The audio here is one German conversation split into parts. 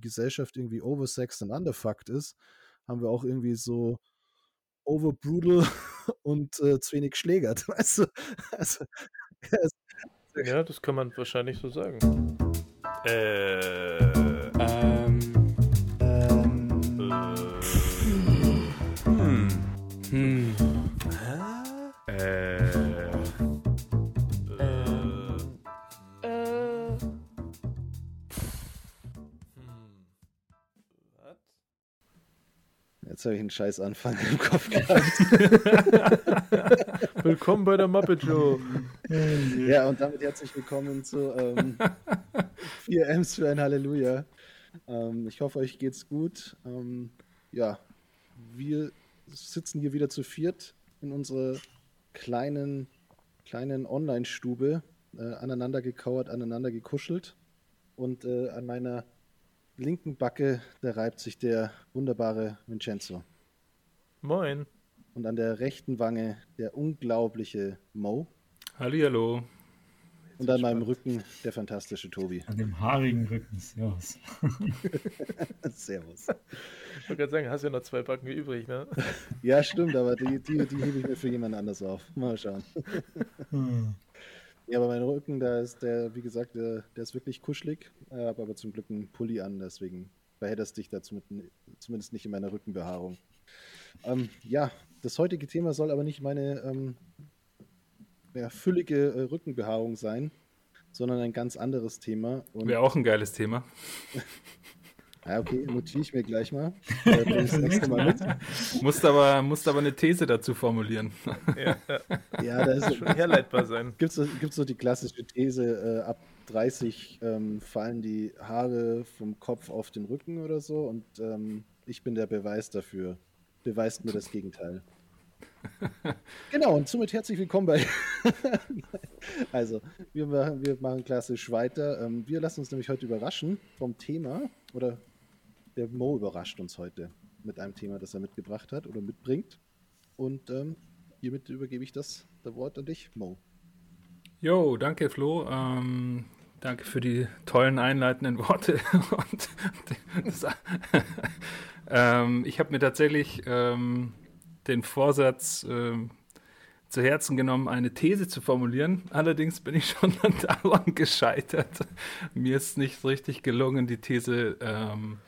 die Gesellschaft irgendwie oversexed und underfucked ist, haben wir auch irgendwie so overbrutal und äh, zu wenig schlägert, weißt du? Also, ja, das kann man wahrscheinlich so sagen. Äh. Jetzt habe ich einen scheiß Anfang im Kopf gehabt. willkommen bei der Muppet Show. ja, und damit herzlich willkommen zu ähm, 4 M's für ein Halleluja. Ähm, ich hoffe, euch geht's gut. Ähm, ja, wir sitzen hier wieder zu viert in unserer kleinen, kleinen Online-Stube, äh, aneinander gekauert, aneinander gekuschelt. Und äh, an meiner linken Backe, da reibt sich der wunderbare Vincenzo. Moin. Und an der rechten Wange der unglaubliche Mo. Hallihallo. Und an meinem Rücken der fantastische Tobi. An dem haarigen Rücken, Servus. Servus. Ich wollte gerade sagen, hast ja noch zwei Backen übrig, ne? ja, stimmt, aber die, die, die hebe ich mir für jemand anders auf. Mal schauen. Hm. Ja, aber mein Rücken, da ist der, wie gesagt, der, der ist wirklich kuschelig. Ich habe aber zum Glück einen Pulli an, deswegen verhedderst dich da zumindest nicht in meiner Rückenbehaarung. Ähm, ja, das heutige Thema soll aber nicht meine ähm, ja, füllige äh, Rückenbehaarung sein, sondern ein ganz anderes Thema. Wäre auch ein geiles Thema. Ja, okay, notiere ich mir gleich mal. Äh, das nächste Mal mit. Musst aber, musst aber eine These dazu formulieren. Ja, ja da ist schon herleitbar sein. Gibt es so, so die klassische These, äh, ab 30 ähm, fallen die Haare vom Kopf auf den Rücken oder so und ähm, ich bin der Beweis dafür. Beweist mir das Gegenteil. genau, und somit herzlich willkommen bei. also, wir machen, wir machen klassisch weiter. Ähm, wir lassen uns nämlich heute überraschen vom Thema oder der Mo überrascht uns heute mit einem Thema, das er mitgebracht hat oder mitbringt. Und ähm, hiermit übergebe ich das, das Wort an dich, Mo. Jo, danke Flo. Ähm, danke für die tollen einleitenden Worte. Und das, ähm, ich habe mir tatsächlich ähm, den Vorsatz ähm, zu Herzen genommen, eine These zu formulieren. Allerdings bin ich schon daran gescheitert. Mir ist nicht richtig gelungen, die These ähm,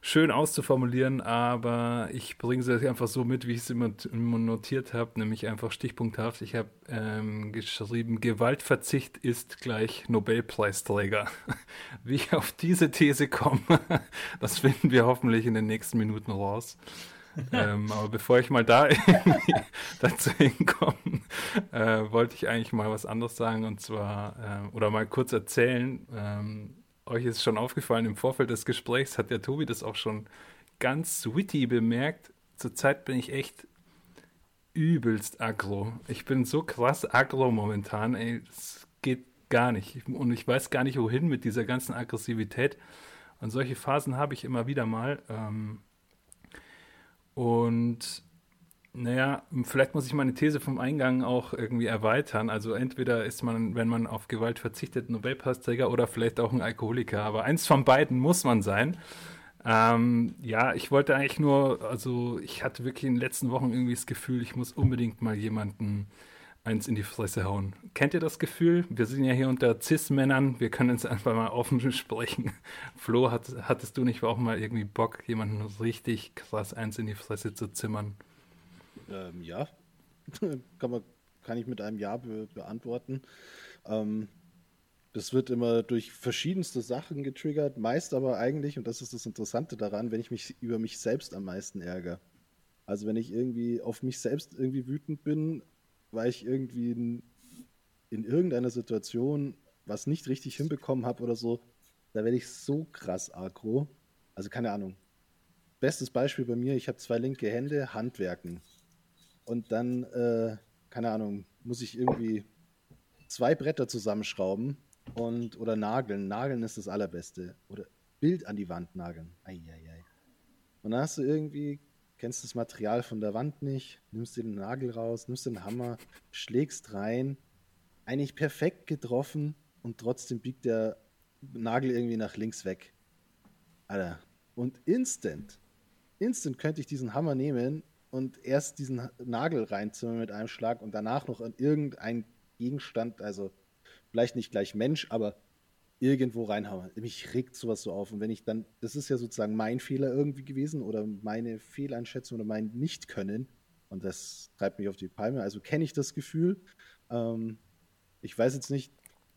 schön auszuformulieren, aber ich bringe sie einfach so mit, wie ich es immer, notiert habe, nämlich einfach stichpunkthaft. Ich habe ähm, geschrieben, Gewaltverzicht ist gleich Nobelpreisträger. wie ich auf diese These komme, das finden wir hoffentlich in den nächsten Minuten raus. ähm, aber bevor ich mal da dazu hinkomme, äh, wollte ich eigentlich mal was anderes sagen und zwar, äh, oder mal kurz erzählen, ähm, euch ist schon aufgefallen, im Vorfeld des Gesprächs hat der Tobi das auch schon ganz witty bemerkt. Zurzeit bin ich echt übelst aggro. Ich bin so krass aggro momentan, ey, das geht gar nicht. Und ich weiß gar nicht, wohin mit dieser ganzen Aggressivität. Und solche Phasen habe ich immer wieder mal. Ähm, und naja, vielleicht muss ich meine These vom Eingang auch irgendwie erweitern. Also entweder ist man, wenn man auf Gewalt verzichtet, Nobelpreisträger oder vielleicht auch ein Alkoholiker. Aber eins von beiden muss man sein. Ähm, ja, ich wollte eigentlich nur, also ich hatte wirklich in den letzten Wochen irgendwie das Gefühl, ich muss unbedingt mal jemanden eins in die Fresse hauen. Kennt ihr das Gefühl? Wir sind ja hier unter Cis-Männern, wir können uns einfach mal offen sprechen. Flo, hat, hattest du nicht auch mal irgendwie Bock, jemanden richtig krass eins in die Fresse zu zimmern? Ähm, ja, kann, man, kann ich mit einem Ja be beantworten. Ähm, das wird immer durch verschiedenste Sachen getriggert, meist aber eigentlich, und das ist das Interessante daran, wenn ich mich über mich selbst am meisten ärgere. Also wenn ich irgendwie auf mich selbst irgendwie wütend bin, weil ich irgendwie in, in irgendeiner Situation was nicht richtig hinbekommen habe oder so, da werde ich so krass aggro. Also keine Ahnung. Bestes Beispiel bei mir, ich habe zwei linke Hände, Handwerken und dann, äh, keine Ahnung, muss ich irgendwie zwei Bretter zusammenschrauben und oder nageln. Nageln ist das Allerbeste. Oder Bild an die Wand nageln. Eieiei. Und dann hast du irgendwie, kennst das Material von der Wand nicht, nimmst dir den Nagel raus, nimmst den Hammer, schlägst rein, eigentlich perfekt getroffen und trotzdem biegt der Nagel irgendwie nach links weg. Alter. Und instant, instant könnte ich diesen Hammer nehmen und erst diesen Nagel reinzimmern mit einem Schlag und danach noch an irgendein Gegenstand, also vielleicht nicht gleich Mensch, aber irgendwo reinhauen. Mich regt sowas so auf. Und wenn ich dann, das ist ja sozusagen mein Fehler irgendwie gewesen oder meine Fehleinschätzung oder mein Nicht-Können. Und das treibt mich auf die Palme. Also kenne ich das Gefühl. Ähm, ich weiß jetzt nicht,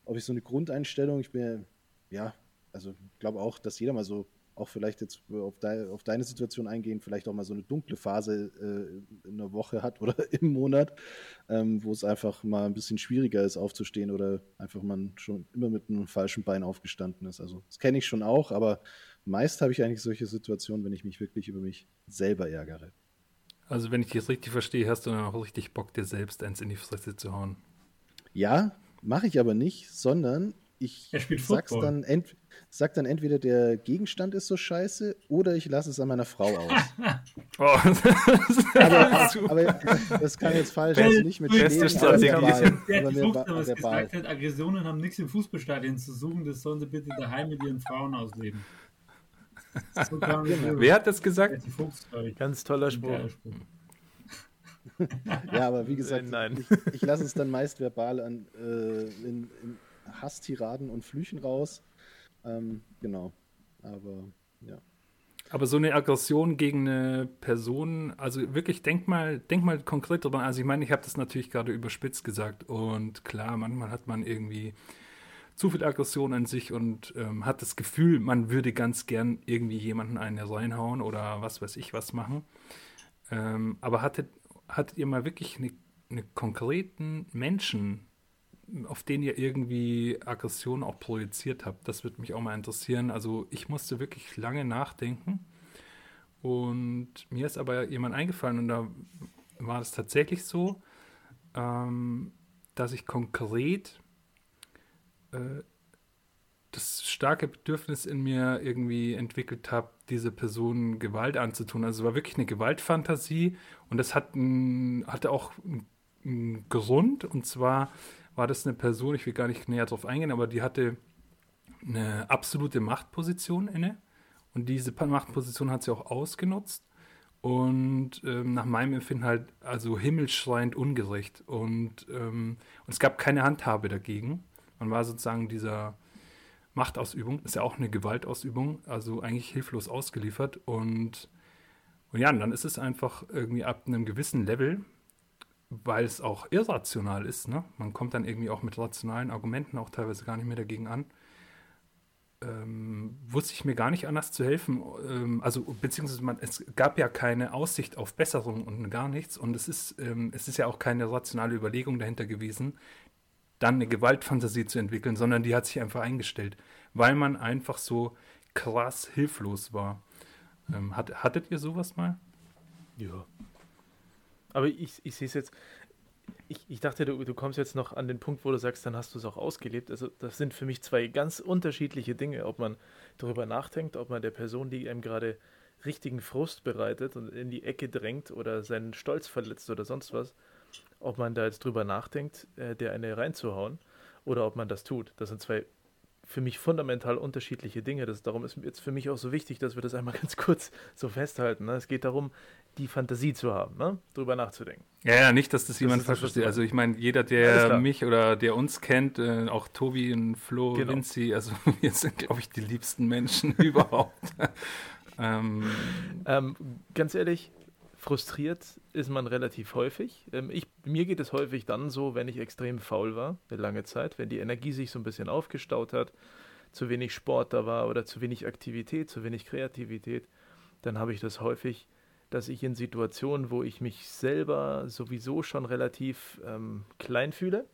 ob ich so eine Grundeinstellung, ich bin ja, also ich glaube auch, dass jeder mal so auch vielleicht jetzt auf, de auf, deine Situation eingehen, vielleicht auch mal so eine dunkle Phase äh, in der Woche hat oder im Monat, ähm, wo es einfach mal ein bisschen schwieriger ist aufzustehen oder einfach man schon immer mit einem falschen Bein aufgestanden ist. Also das kenne ich schon auch, aber meist habe ich eigentlich solche Situationen, wenn ich mich wirklich über mich selber ärgere. Also wenn ich das richtig verstehe, hast du dann auch richtig Bock, dir selbst eins in die Fresse zu hauen. Ja, mache ich aber nicht, sondern ich sag's dann, ent, sag dann entweder der Gegenstand ist so scheiße oder ich lasse es an meiner Frau aus. oh, aber, aber, das kann jetzt falsch also nicht mit Beste Strategie. Aber mir war was gesagt hat, Aggressionen haben nichts im Fußballstadion zu suchen, das sollen sie bitte daheim mit ihren Frauen ausleben. So Wer hat das gesagt? Ganz toller Spruch. ja, aber wie gesagt, Nein. ich, ich lasse es dann meist verbal an, äh, in, in Hasstiraden und Flüchen raus. Ähm, genau. Aber ja. Aber so eine Aggression gegen eine Person, also wirklich, denk mal, denk mal konkret drüber. Also ich meine, ich habe das natürlich gerade überspitzt gesagt und klar, manchmal hat man irgendwie zu viel Aggression an sich und ähm, hat das Gefühl, man würde ganz gern irgendwie jemanden eine reinhauen oder was weiß ich was machen. Ähm, aber hattet, hattet ihr mal wirklich eine, eine konkreten Menschen auf den ihr irgendwie Aggression auch projiziert habt. Das würde mich auch mal interessieren. Also ich musste wirklich lange nachdenken und mir ist aber jemand eingefallen und da war es tatsächlich so, ähm, dass ich konkret äh, das starke Bedürfnis in mir irgendwie entwickelt habe, diese Person Gewalt anzutun. Also es war wirklich eine Gewaltfantasie und das hat ein, hatte auch einen Grund und zwar war das eine Person, ich will gar nicht näher darauf eingehen, aber die hatte eine absolute Machtposition inne. Und diese Machtposition hat sie auch ausgenutzt. Und ähm, nach meinem Empfinden halt also himmelschreiend ungerecht. Und, ähm, und es gab keine Handhabe dagegen. Man war sozusagen dieser Machtausübung, ist ja auch eine Gewaltausübung, also eigentlich hilflos ausgeliefert. Und, und ja, und dann ist es einfach irgendwie ab einem gewissen Level, weil es auch irrational ist. Ne? Man kommt dann irgendwie auch mit rationalen Argumenten auch teilweise gar nicht mehr dagegen an. Ähm, wusste ich mir gar nicht anders zu helfen. Ähm, also beziehungsweise man, es gab ja keine Aussicht auf Besserung und gar nichts. Und es ist, ähm, es ist ja auch keine rationale Überlegung dahinter gewesen, dann eine Gewaltfantasie zu entwickeln, sondern die hat sich einfach eingestellt, weil man einfach so krass hilflos war. Ähm, hat, hattet ihr sowas mal? Ja, aber ich, ich sehe es jetzt, ich, ich dachte, du, du kommst jetzt noch an den Punkt, wo du sagst, dann hast du es auch ausgelebt. Also das sind für mich zwei ganz unterschiedliche Dinge, ob man darüber nachdenkt, ob man der Person, die einem gerade richtigen Frust bereitet und in die Ecke drängt oder seinen Stolz verletzt oder sonst was, ob man da jetzt drüber nachdenkt, äh, der eine reinzuhauen oder ob man das tut. Das sind zwei für mich fundamental unterschiedliche Dinge. Das, darum ist jetzt für mich auch so wichtig, dass wir das einmal ganz kurz so festhalten. Ne? Es geht darum, die Fantasie zu haben, ne? drüber nachzudenken. Ja, ja, nicht, dass das, das jemand falsch versteht. Also ich meine, jeder, der mich oder der uns kennt, äh, auch Tobi und Flo, genau. Vinci, also wir sind, glaube ich, die liebsten Menschen überhaupt. ähm, ähm, ganz ehrlich, frustriert ist man relativ häufig. Ähm, ich, mir geht es häufig dann so, wenn ich extrem faul war, eine lange Zeit, wenn die Energie sich so ein bisschen aufgestaut hat, zu wenig Sport da war oder zu wenig Aktivität, zu wenig Kreativität, dann habe ich das häufig dass ich in Situationen, wo ich mich selber sowieso schon relativ ähm, klein fühle,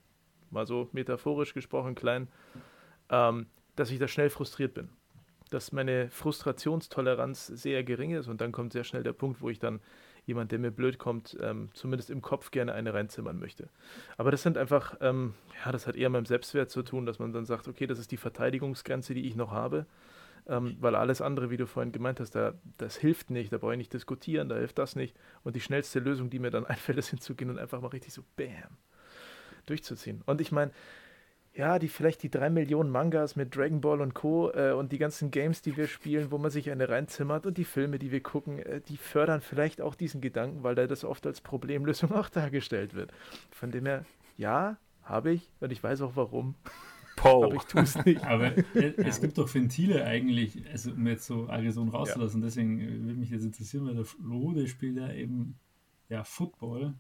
mal so metaphorisch gesprochen klein, ähm, dass ich da schnell frustriert bin. Dass meine Frustrationstoleranz sehr gering ist und dann kommt sehr schnell der Punkt, wo ich dann jemand, der mir blöd kommt, ähm, zumindest im Kopf gerne eine reinzimmern möchte. Aber das sind einfach, ähm, ja, das hat eher mit dem Selbstwert zu tun, dass man dann sagt, okay, das ist die Verteidigungsgrenze, die ich noch habe ähm, weil alles andere, wie du vorhin gemeint hast, da, das hilft nicht, da brauche ich nicht diskutieren, da hilft das nicht. Und die schnellste Lösung, die mir dann einfällt, ist hinzugehen und einfach mal richtig so BÄM durchzuziehen. Und ich meine, ja, die vielleicht die drei Millionen Mangas mit Dragon Ball und Co. Äh, und die ganzen Games, die wir spielen, wo man sich eine reinzimmert und die Filme, die wir gucken, äh, die fördern vielleicht auch diesen Gedanken, weil da das oft als Problemlösung auch dargestellt wird. Von dem her, ja, habe ich und ich weiß auch warum. Pow. Aber ich tue es nicht. Aber es gibt doch Ventile eigentlich, also um jetzt so Aggression rauszulassen. Ja. Deswegen äh, würde mich jetzt interessieren, weil der Flo, der spielt ja eben ja, Football,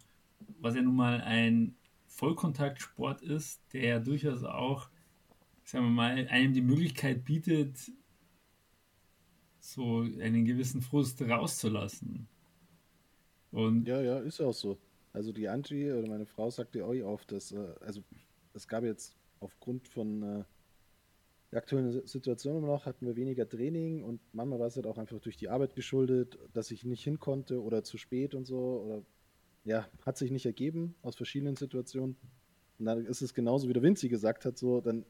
was ja nun mal ein Vollkontaktsport ist, der durchaus auch, sagen wir mal, einem die Möglichkeit bietet, so einen gewissen Frust rauszulassen. Und ja, ja, ist auch so. Also die Angie oder meine Frau sagte euch oft, dass, äh, also es gab jetzt aufgrund von äh, der aktuellen Situation immer noch, hatten wir weniger Training und manchmal war es halt auch einfach durch die Arbeit geschuldet, dass ich nicht hin konnte oder zu spät und so oder ja, hat sich nicht ergeben aus verschiedenen Situationen. Und dann ist es genauso, wie der Vinci gesagt hat, so, dann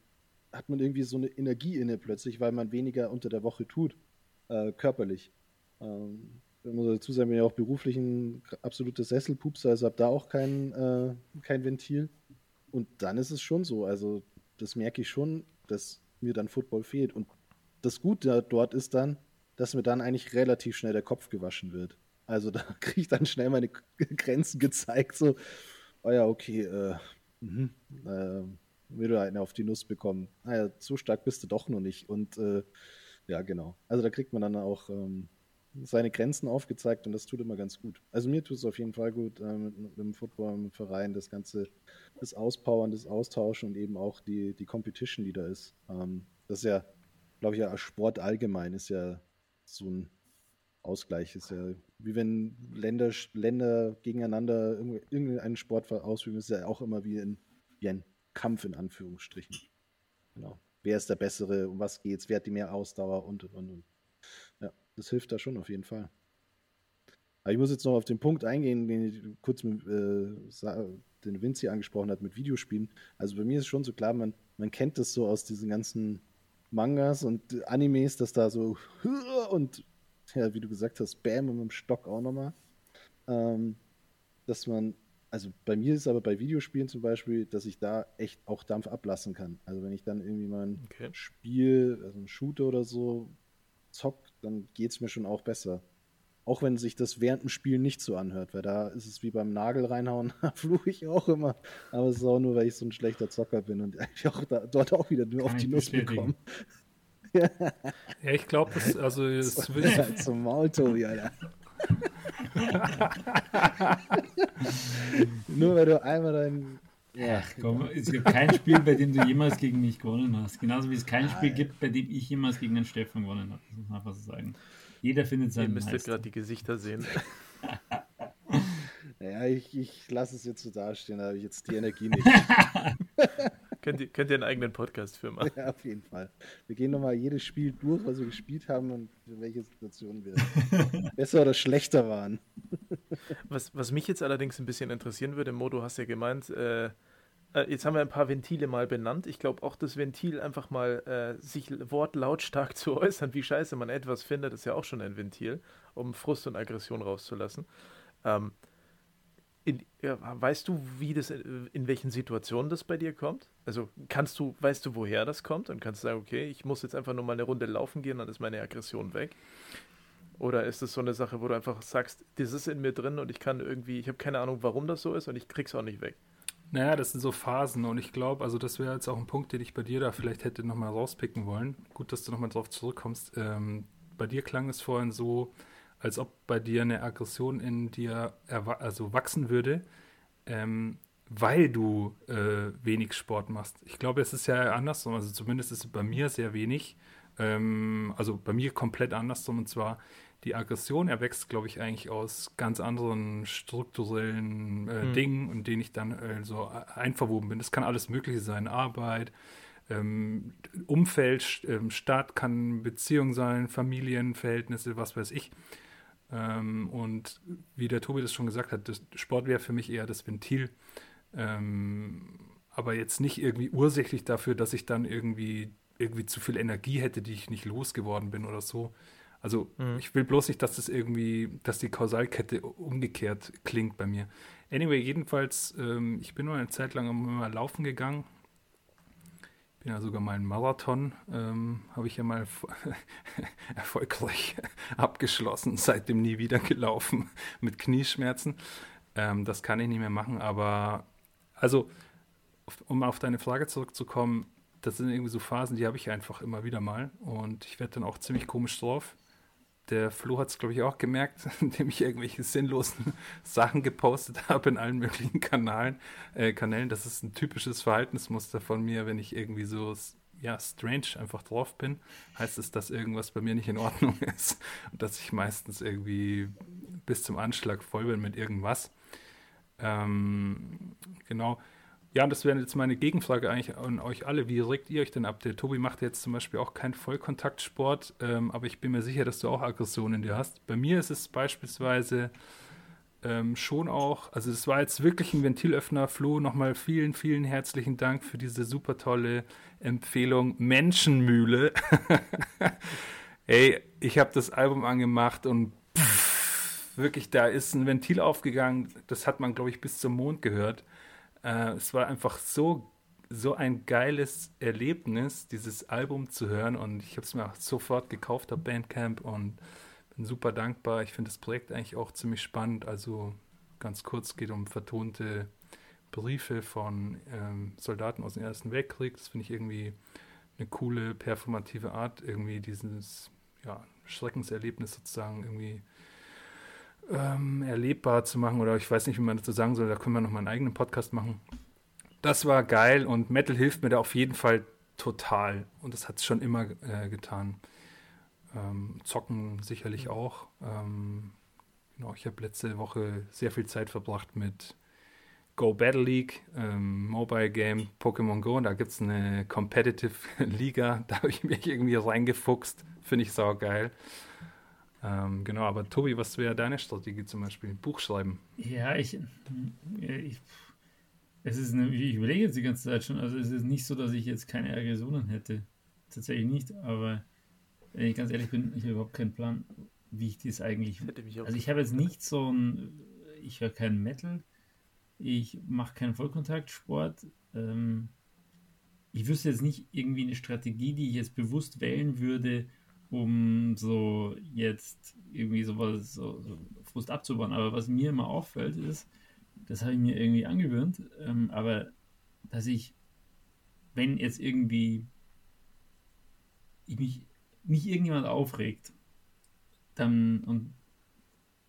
hat man irgendwie so eine Energie inne plötzlich, weil man weniger unter der Woche tut, äh, körperlich. Ähm, ich muss dazu sagen, bin ja auch beruflich ein absoluter Sesselpupser, also habe da auch kein, äh, kein Ventil. Und dann ist es schon so, also das merke ich schon, dass mir dann Football fehlt. Und das Gute dort ist dann, dass mir dann eigentlich relativ schnell der Kopf gewaschen wird. Also da kriege ich dann schnell meine Grenzen gezeigt, so, oh ja, okay, äh, mh, äh, wieder eine auf die Nuss bekommen. Naja, ah so stark bist du doch noch nicht. Und äh, ja, genau. Also da kriegt man dann auch ähm, seine Grenzen aufgezeigt und das tut immer ganz gut. Also mir tut es auf jeden Fall gut äh, mit, mit, dem Football, mit dem Verein, das Ganze, das Auspowern, das Austauschen und eben auch die, die Competition, die da ist. Ähm, das ist ja, glaube ich, ja Sport allgemein ist ja so ein Ausgleich. Ist ja wie wenn Länder, Länder gegeneinander irgendeinen Sport ausüben, ist ja auch immer wie, in, wie ein Kampf in Anführungsstrichen. Genau. Wer ist der Bessere, um was geht's, wer hat die mehr Ausdauer und und und. Das hilft da schon auf jeden Fall. Aber ich muss jetzt noch auf den Punkt eingehen, den ich kurz mit, äh, den Vinci angesprochen hat mit Videospielen. Also bei mir ist schon so klar, man, man kennt das so aus diesen ganzen Mangas und Animes, dass da so und ja, wie du gesagt hast, Bam mit dem Stock auch nochmal. Ähm, dass man, also bei mir ist es aber bei Videospielen zum Beispiel, dass ich da echt auch Dampf ablassen kann. Also wenn ich dann irgendwie mal ein okay. Spiel, also ein Shooter oder so zock, dann geht es mir schon auch besser. Auch wenn sich das während dem Spiel nicht so anhört, weil da ist es wie beim Nagel reinhauen, da fluche ich auch immer. Aber es ist auch nur, weil ich so ein schlechter Zocker bin und eigentlich auch da, dort auch wieder nur auf die Nuss bekomme. ja, ich glaube, das, also, es will ja, zum Maul, Tobi, Alter. Nur weil du einmal dein. Ja, komm, es gibt kein Spiel, bei dem du jemals gegen mich gewonnen hast. Genauso wie es kein Spiel gibt, bei dem ich jemals gegen den Stefan gewonnen habe. Das muss man einfach so sagen. Jeder findet seinen Ihr müsstet gerade die Gesichter sehen. naja, ich, ich lasse es jetzt so dastehen, da habe ich jetzt die Energie nicht. könnt, ihr, könnt ihr einen eigenen Podcast für machen. Ja, auf jeden Fall. Wir gehen nochmal jedes Spiel durch, was wir gespielt haben und welche Situationen wir besser oder schlechter waren. was, was mich jetzt allerdings ein bisschen interessieren würde, Mo, du hast ja gemeint, äh, äh jetzt haben wir ein paar Ventile mal benannt. Ich glaube auch das Ventil einfach mal äh, sich wortlautstark zu äußern, wie scheiße man etwas findet, ist ja auch schon ein Ventil, um Frust und Aggression rauszulassen. Ähm, in, weißt du, wie das in, in welchen Situationen das bei dir kommt? Also kannst du, weißt du, woher das kommt und kannst sagen, okay, ich muss jetzt einfach nur mal eine Runde laufen gehen, dann ist meine Aggression weg? Oder ist es so eine Sache, wo du einfach sagst, das ist in mir drin und ich kann irgendwie, ich habe keine Ahnung, warum das so ist und ich krieg's auch nicht weg? Naja, das sind so Phasen und ich glaube, also das wäre jetzt auch ein Punkt, den ich bei dir da vielleicht hätte nochmal rauspicken wollen. Gut, dass du nochmal drauf zurückkommst. Ähm, bei dir klang es vorhin so, als ob bei dir eine Aggression in dir also wachsen würde, ähm, weil du äh, wenig Sport machst. Ich glaube, es ist ja andersrum, also zumindest ist es bei mir sehr wenig, ähm, also bei mir komplett andersrum und zwar die Aggression erwächst, glaube ich, eigentlich aus ganz anderen strukturellen äh, hm. Dingen, in denen ich dann äh, so einverwoben bin. Das kann alles Mögliche sein, Arbeit, ähm, Umfeld, ähm, Stadt, kann Beziehung sein, Familienverhältnisse, was weiß ich. Ähm, und wie der Tobi das schon gesagt hat, Sport wäre für mich eher das Ventil. Ähm, aber jetzt nicht irgendwie ursächlich dafür, dass ich dann irgendwie, irgendwie zu viel Energie hätte, die ich nicht losgeworden bin oder so. Also mhm. ich will bloß nicht, dass das irgendwie, dass die Kausalkette umgekehrt klingt bei mir. Anyway, jedenfalls, ähm, ich bin nur eine Zeit lang immer laufen gegangen. Bin ja sogar mal einen Marathon, ähm, habe ich ja mal erfolgreich abgeschlossen, seitdem nie wieder gelaufen mit Knieschmerzen. Ähm, das kann ich nicht mehr machen, aber also, um auf deine Frage zurückzukommen, das sind irgendwie so Phasen, die habe ich einfach immer wieder mal und ich werde dann auch ziemlich komisch drauf. Der Flo hat es, glaube ich, auch gemerkt, indem ich irgendwelche sinnlosen Sachen gepostet habe in allen möglichen Kanalen, äh, Kanälen. Das ist ein typisches Verhaltensmuster von mir, wenn ich irgendwie so ja, strange einfach drauf bin, heißt es, dass irgendwas bei mir nicht in Ordnung ist und dass ich meistens irgendwie bis zum Anschlag voll bin mit irgendwas. Ähm, genau. Ja, das wäre jetzt meine Gegenfrage eigentlich an euch alle. Wie regt ihr euch denn ab? Der Tobi macht jetzt zum Beispiel auch keinen Vollkontaktsport, ähm, aber ich bin mir sicher, dass du auch Aggressionen in dir hast. Bei mir ist es beispielsweise ähm, schon auch, also es war jetzt wirklich ein Ventilöffner. Flo, nochmal vielen, vielen herzlichen Dank für diese super tolle Empfehlung. Menschenmühle. Ey, ich habe das Album angemacht und pff, wirklich, da ist ein Ventil aufgegangen. Das hat man, glaube ich, bis zum Mond gehört. Äh, es war einfach so, so ein geiles Erlebnis, dieses Album zu hören. Und ich habe es mir auch sofort gekauft auf Bandcamp und bin super dankbar. Ich finde das Projekt eigentlich auch ziemlich spannend. Also ganz kurz geht um vertonte Briefe von ähm, Soldaten aus dem Ersten Weltkrieg. Das finde ich irgendwie eine coole, performative Art, irgendwie dieses ja, Schreckenserlebnis sozusagen irgendwie ähm, erlebbar zu machen oder ich weiß nicht, wie man dazu sagen soll, da können wir noch mal einen eigenen Podcast machen. Das war geil und Metal hilft mir da auf jeden Fall total und das hat es schon immer äh, getan. Ähm, Zocken sicherlich auch. Ähm, genau, ich habe letzte Woche sehr viel Zeit verbracht mit Go Battle League, ähm, Mobile Game, Pokémon Go. Da gibt es eine Competitive Liga. Da habe ich mich irgendwie reingefuchst. Finde ich saugeil. geil. Ähm, genau, aber Tobi, was wäre deine Strategie zum Beispiel? Buch schreiben. Ja, ich, ich, es ist eine, ich überlege jetzt die ganze Zeit schon, also es ist nicht so, dass ich jetzt keine Aggressionen hätte. Tatsächlich nicht, aber wenn ich ganz ehrlich bin, ich habe überhaupt keinen Plan, wie ich das eigentlich. Also ich habe jetzt nicht so ein, ich höre keinen Metal, ich mache keinen Vollkontaktsport. Ähm, ich wüsste jetzt nicht irgendwie eine Strategie, die ich jetzt bewusst wählen würde, um so jetzt irgendwie sowas, so, so Frust abzubauen. Aber was mir immer auffällt, ist, das habe ich mir irgendwie angewöhnt, ähm, aber dass ich, wenn jetzt irgendwie ich mich nicht irgendjemand aufregt, dann und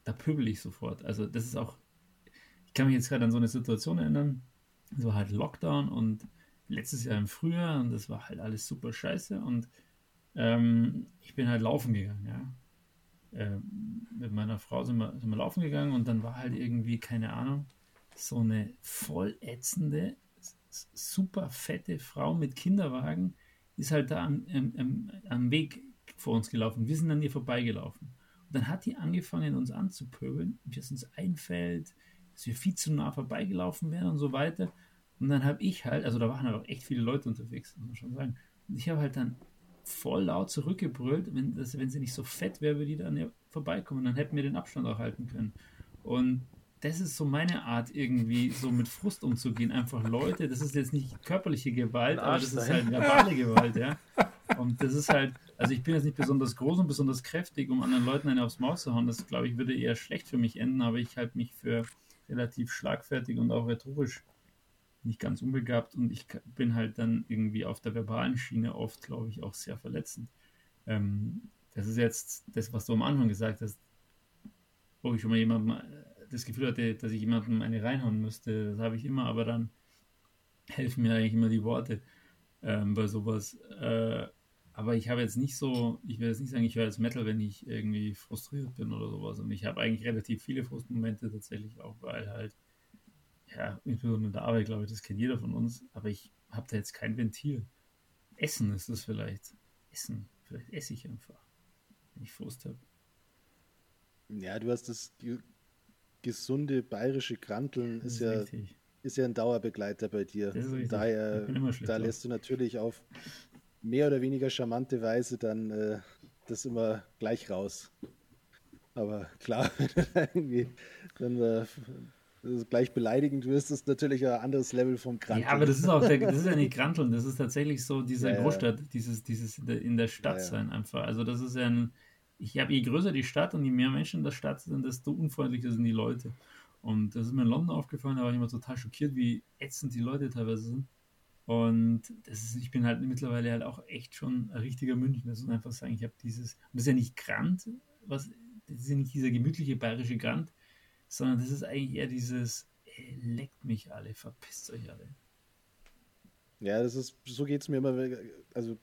da pöbel ich sofort. Also das ist auch, ich kann mich jetzt gerade an so eine Situation erinnern, so halt Lockdown und letztes Jahr im Frühjahr und das war halt alles super scheiße und ähm, ich bin halt laufen gegangen, ja. Ähm, mit meiner Frau sind wir, sind wir laufen gegangen und dann war halt irgendwie, keine Ahnung, so eine voll ätzende, super fette Frau mit Kinderwagen, ist halt da am, am, am Weg vor uns gelaufen. Wir sind an ihr vorbeigelaufen. Und dann hat die angefangen, uns anzupöbeln, wie es uns einfällt, dass wir viel zu nah vorbeigelaufen wären und so weiter. Und dann habe ich halt, also da waren aber echt viele Leute unterwegs, muss man schon sagen. Und ich habe halt dann voll laut zurückgebrüllt, wenn, das, wenn sie nicht so fett wäre, würde die dann ja vorbeikommen. Dann hätten wir den Abstand auch halten können. Und das ist so meine Art, irgendwie so mit Frust umzugehen. Einfach Leute, das ist jetzt nicht körperliche Gewalt, aber das ist halt verbale Gewalt, ja. Und das ist halt, also ich bin jetzt nicht besonders groß und besonders kräftig, um anderen Leuten eine aufs Maul zu hauen. Das, glaube ich, würde eher schlecht für mich enden, aber ich halte mich für relativ schlagfertig und auch rhetorisch nicht ganz unbegabt und ich bin halt dann irgendwie auf der verbalen Schiene oft, glaube ich, auch sehr verletzend. Ähm, das ist jetzt das, was du am Anfang gesagt hast, wo ich schon mal jemandem äh, das Gefühl hatte, dass ich jemandem eine reinhauen müsste. Das habe ich immer, aber dann helfen mir eigentlich immer die Worte ähm, bei sowas. Äh, aber ich habe jetzt nicht so, ich will jetzt nicht sagen, ich höre jetzt Metal, wenn ich irgendwie frustriert bin oder sowas. Und ich habe eigentlich relativ viele Frustmomente tatsächlich auch, weil halt ja, in der Arbeit, glaube ich, das kennt jeder von uns, aber ich habe da jetzt kein Ventil. Essen ist das vielleicht. Essen. Vielleicht esse ich einfach, wenn ich Frust habe. Ja, du hast das gesunde bayerische Kranteln, ist, ist ja, ist ja ein Dauerbegleiter bei dir. Daher, da lässt du natürlich auf mehr oder weniger charmante Weise dann äh, das immer gleich raus. Aber klar, wenn du irgendwie dann äh, gleich beleidigend wirst, ist natürlich ein anderes Level vom Granteln. Ja, aber das ist auch, der, das ist ja nicht Granteln, das ist tatsächlich so dieser ja, Großstadt, dieses, dieses in der Stadt ja, sein einfach. Also das ist ja ein, ich habe, je größer die Stadt und je mehr Menschen in der Stadt sind, desto unfreundlicher sind die Leute. Und das ist mir in London aufgefallen, da war ich immer total schockiert, wie ätzend die Leute teilweise sind. Und das ist, ich bin halt mittlerweile halt auch echt schon ein richtiger Münchner. Das ist einfach sagen, ich habe dieses, das ist ja nicht Grant, was, das ist ja nicht dieser gemütliche bayerische Grant, sondern das ist eigentlich eher dieses, ey, leckt mich alle, verpisst euch alle. Ja, das ist, so geht es mir immer, also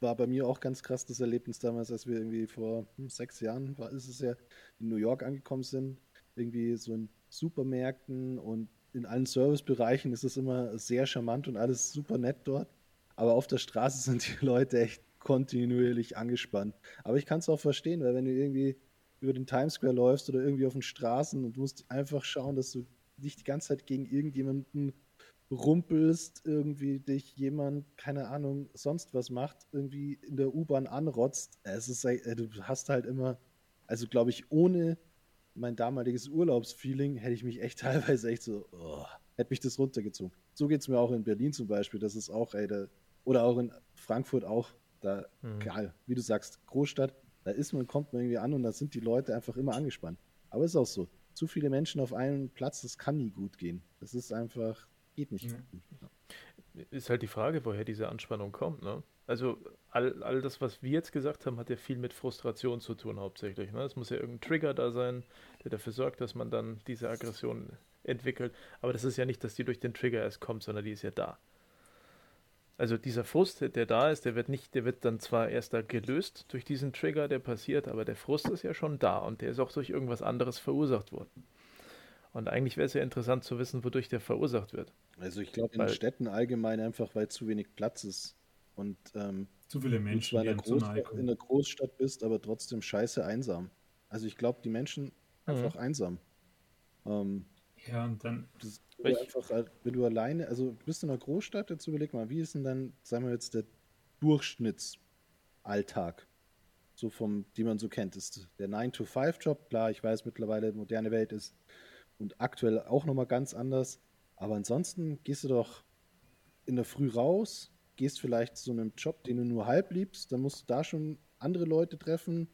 war bei mir auch ganz krass das Erlebnis damals, als wir irgendwie vor hm, sechs Jahren, war, ist es ja, in New York angekommen sind, irgendwie so in Supermärkten und in allen Servicebereichen ist es immer sehr charmant und alles super nett dort. Aber auf der Straße sind die Leute echt kontinuierlich angespannt. Aber ich kann es auch verstehen, weil wenn du irgendwie über den Times Square läufst oder irgendwie auf den Straßen und du musst einfach schauen, dass du nicht die ganze Zeit gegen irgendjemanden rumpelst, irgendwie dich jemand, keine Ahnung, sonst was macht, irgendwie in der U-Bahn anrotzt. Es ist, äh, du hast halt immer, also glaube ich, ohne mein damaliges Urlaubsfeeling hätte ich mich echt teilweise echt so, oh, hätte mich das runtergezogen. So geht es mir auch in Berlin zum Beispiel. Das ist auch, ey, da, oder auch in Frankfurt auch, da, mhm. geil, wie du sagst, Großstadt, da ist man, kommt man irgendwie an und da sind die Leute einfach immer angespannt. Aber ist auch so. Zu viele Menschen auf einem Platz, das kann nie gut gehen. Das ist einfach, geht nicht. Ja. Ist halt die Frage, woher diese Anspannung kommt, ne? Also all, all das, was wir jetzt gesagt haben, hat ja viel mit Frustration zu tun hauptsächlich. Ne? Es muss ja irgendein Trigger da sein, der dafür sorgt, dass man dann diese Aggression entwickelt. Aber das ist ja nicht, dass die durch den Trigger erst kommt, sondern die ist ja da. Also dieser Frust, der da ist, der wird nicht, der wird dann zwar erst da gelöst durch diesen Trigger, der passiert, aber der Frust ist ja schon da und der ist auch durch irgendwas anderes verursacht worden. Und eigentlich wäre es ja interessant zu wissen, wodurch der verursacht wird. Also ich glaube in weil, Städten allgemein einfach, weil zu wenig Platz ist und ähm, zu viele Menschen, du in, Großstadt, in der Großstadt bist, aber trotzdem scheiße einsam. Also ich glaube, die Menschen einfach mhm. einsam. Ähm, ja, und dann. Ich, einfach, äh, wenn du alleine, also du bist in einer Großstadt, jetzt überleg mal, wie ist denn dann, sagen wir jetzt, der Durchschnittsalltag? So vom, die man so kennt, ist der 9-to-5-Job. Klar, ich weiß mittlerweile, moderne Welt ist und aktuell auch nochmal ganz anders. Aber ansonsten gehst du doch in der Früh raus, gehst vielleicht zu einem Job, den du nur halb liebst, dann musst du da schon andere Leute treffen,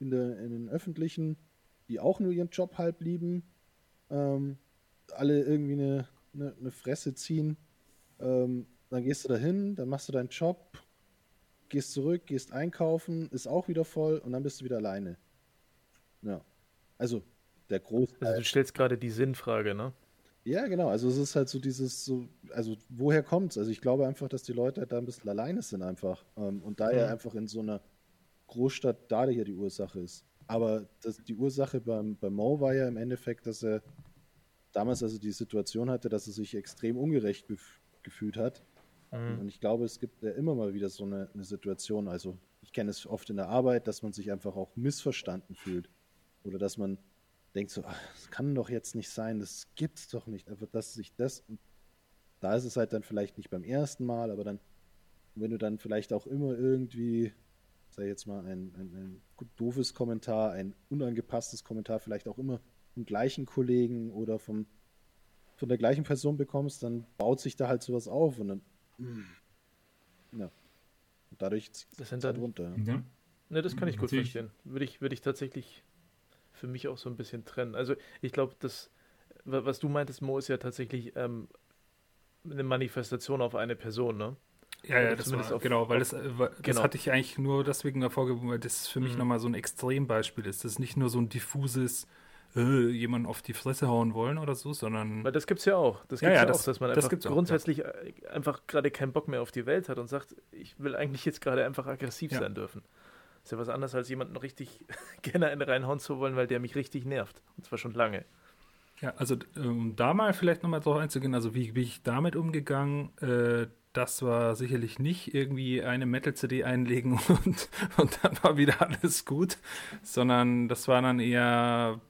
in, der, in den öffentlichen, die auch nur ihren Job halb lieben, ähm, alle irgendwie eine, eine, eine Fresse ziehen. Ähm, dann gehst du dahin, dann machst du deinen Job, gehst zurück, gehst einkaufen, ist auch wieder voll und dann bist du wieder alleine. Ja. Also der Großteil. Also du stellst gerade die Sinnfrage, ne? Ja, genau. Also es ist halt so dieses, so, also woher kommt es? Also ich glaube einfach, dass die Leute halt da ein bisschen alleine sind einfach. Ähm, und da ja einfach in so einer Großstadt da hier die Ursache ist. Aber das, die Ursache beim, beim Mo war ja im Endeffekt, dass er damals also die Situation hatte, dass er sich extrem ungerecht gef gefühlt hat. Mhm. Und ich glaube, es gibt ja immer mal wieder so eine, eine Situation, also ich kenne es oft in der Arbeit, dass man sich einfach auch missverstanden fühlt. Oder dass man denkt so, ach, das kann doch jetzt nicht sein, das gibt's doch nicht. Einfach, dass sich das, und da ist es halt dann vielleicht nicht beim ersten Mal, aber dann, wenn du dann vielleicht auch immer irgendwie, sag ich jetzt mal, ein, ein, ein doofes Kommentar, ein unangepasstes Kommentar, vielleicht auch immer vom gleichen Kollegen oder vom, von der gleichen Person bekommst, dann baut sich da halt sowas auf und dann, mm, ja. Und dadurch zieht es halt runter. Ja. Ne, das kann ich gut Natürlich. verstehen. Würde ich, würde ich tatsächlich für mich auch so ein bisschen trennen. Also ich glaube, das, was du meintest, Mo, ist ja tatsächlich ähm, eine Manifestation auf eine Person, ne? Ja, ja, das war, auf, genau, weil auf, das, das genau. hatte ich eigentlich nur deswegen hervorgehoben, weil das für mich mhm. nochmal so ein Extrembeispiel ist. Das ist nicht nur so ein diffuses, äh, jemanden auf die Fresse hauen wollen oder so, sondern. Weil das gibt es ja auch. Das gibt ja, ja, ja das, auch, dass man das einfach grundsätzlich auch, ja. einfach gerade keinen Bock mehr auf die Welt hat und sagt, ich will eigentlich jetzt gerade einfach aggressiv sein dürfen. Ist ja was anderes, als jemanden richtig gerne eine reinhauen zu wollen, weil der mich richtig nervt. Und zwar schon lange. Ja, also um da mal vielleicht nochmal drauf einzugehen, also wie bin ich damit umgegangen? Äh, das war sicherlich nicht irgendwie eine Metal-CD einlegen und, und dann war wieder alles gut, sondern das war dann eher,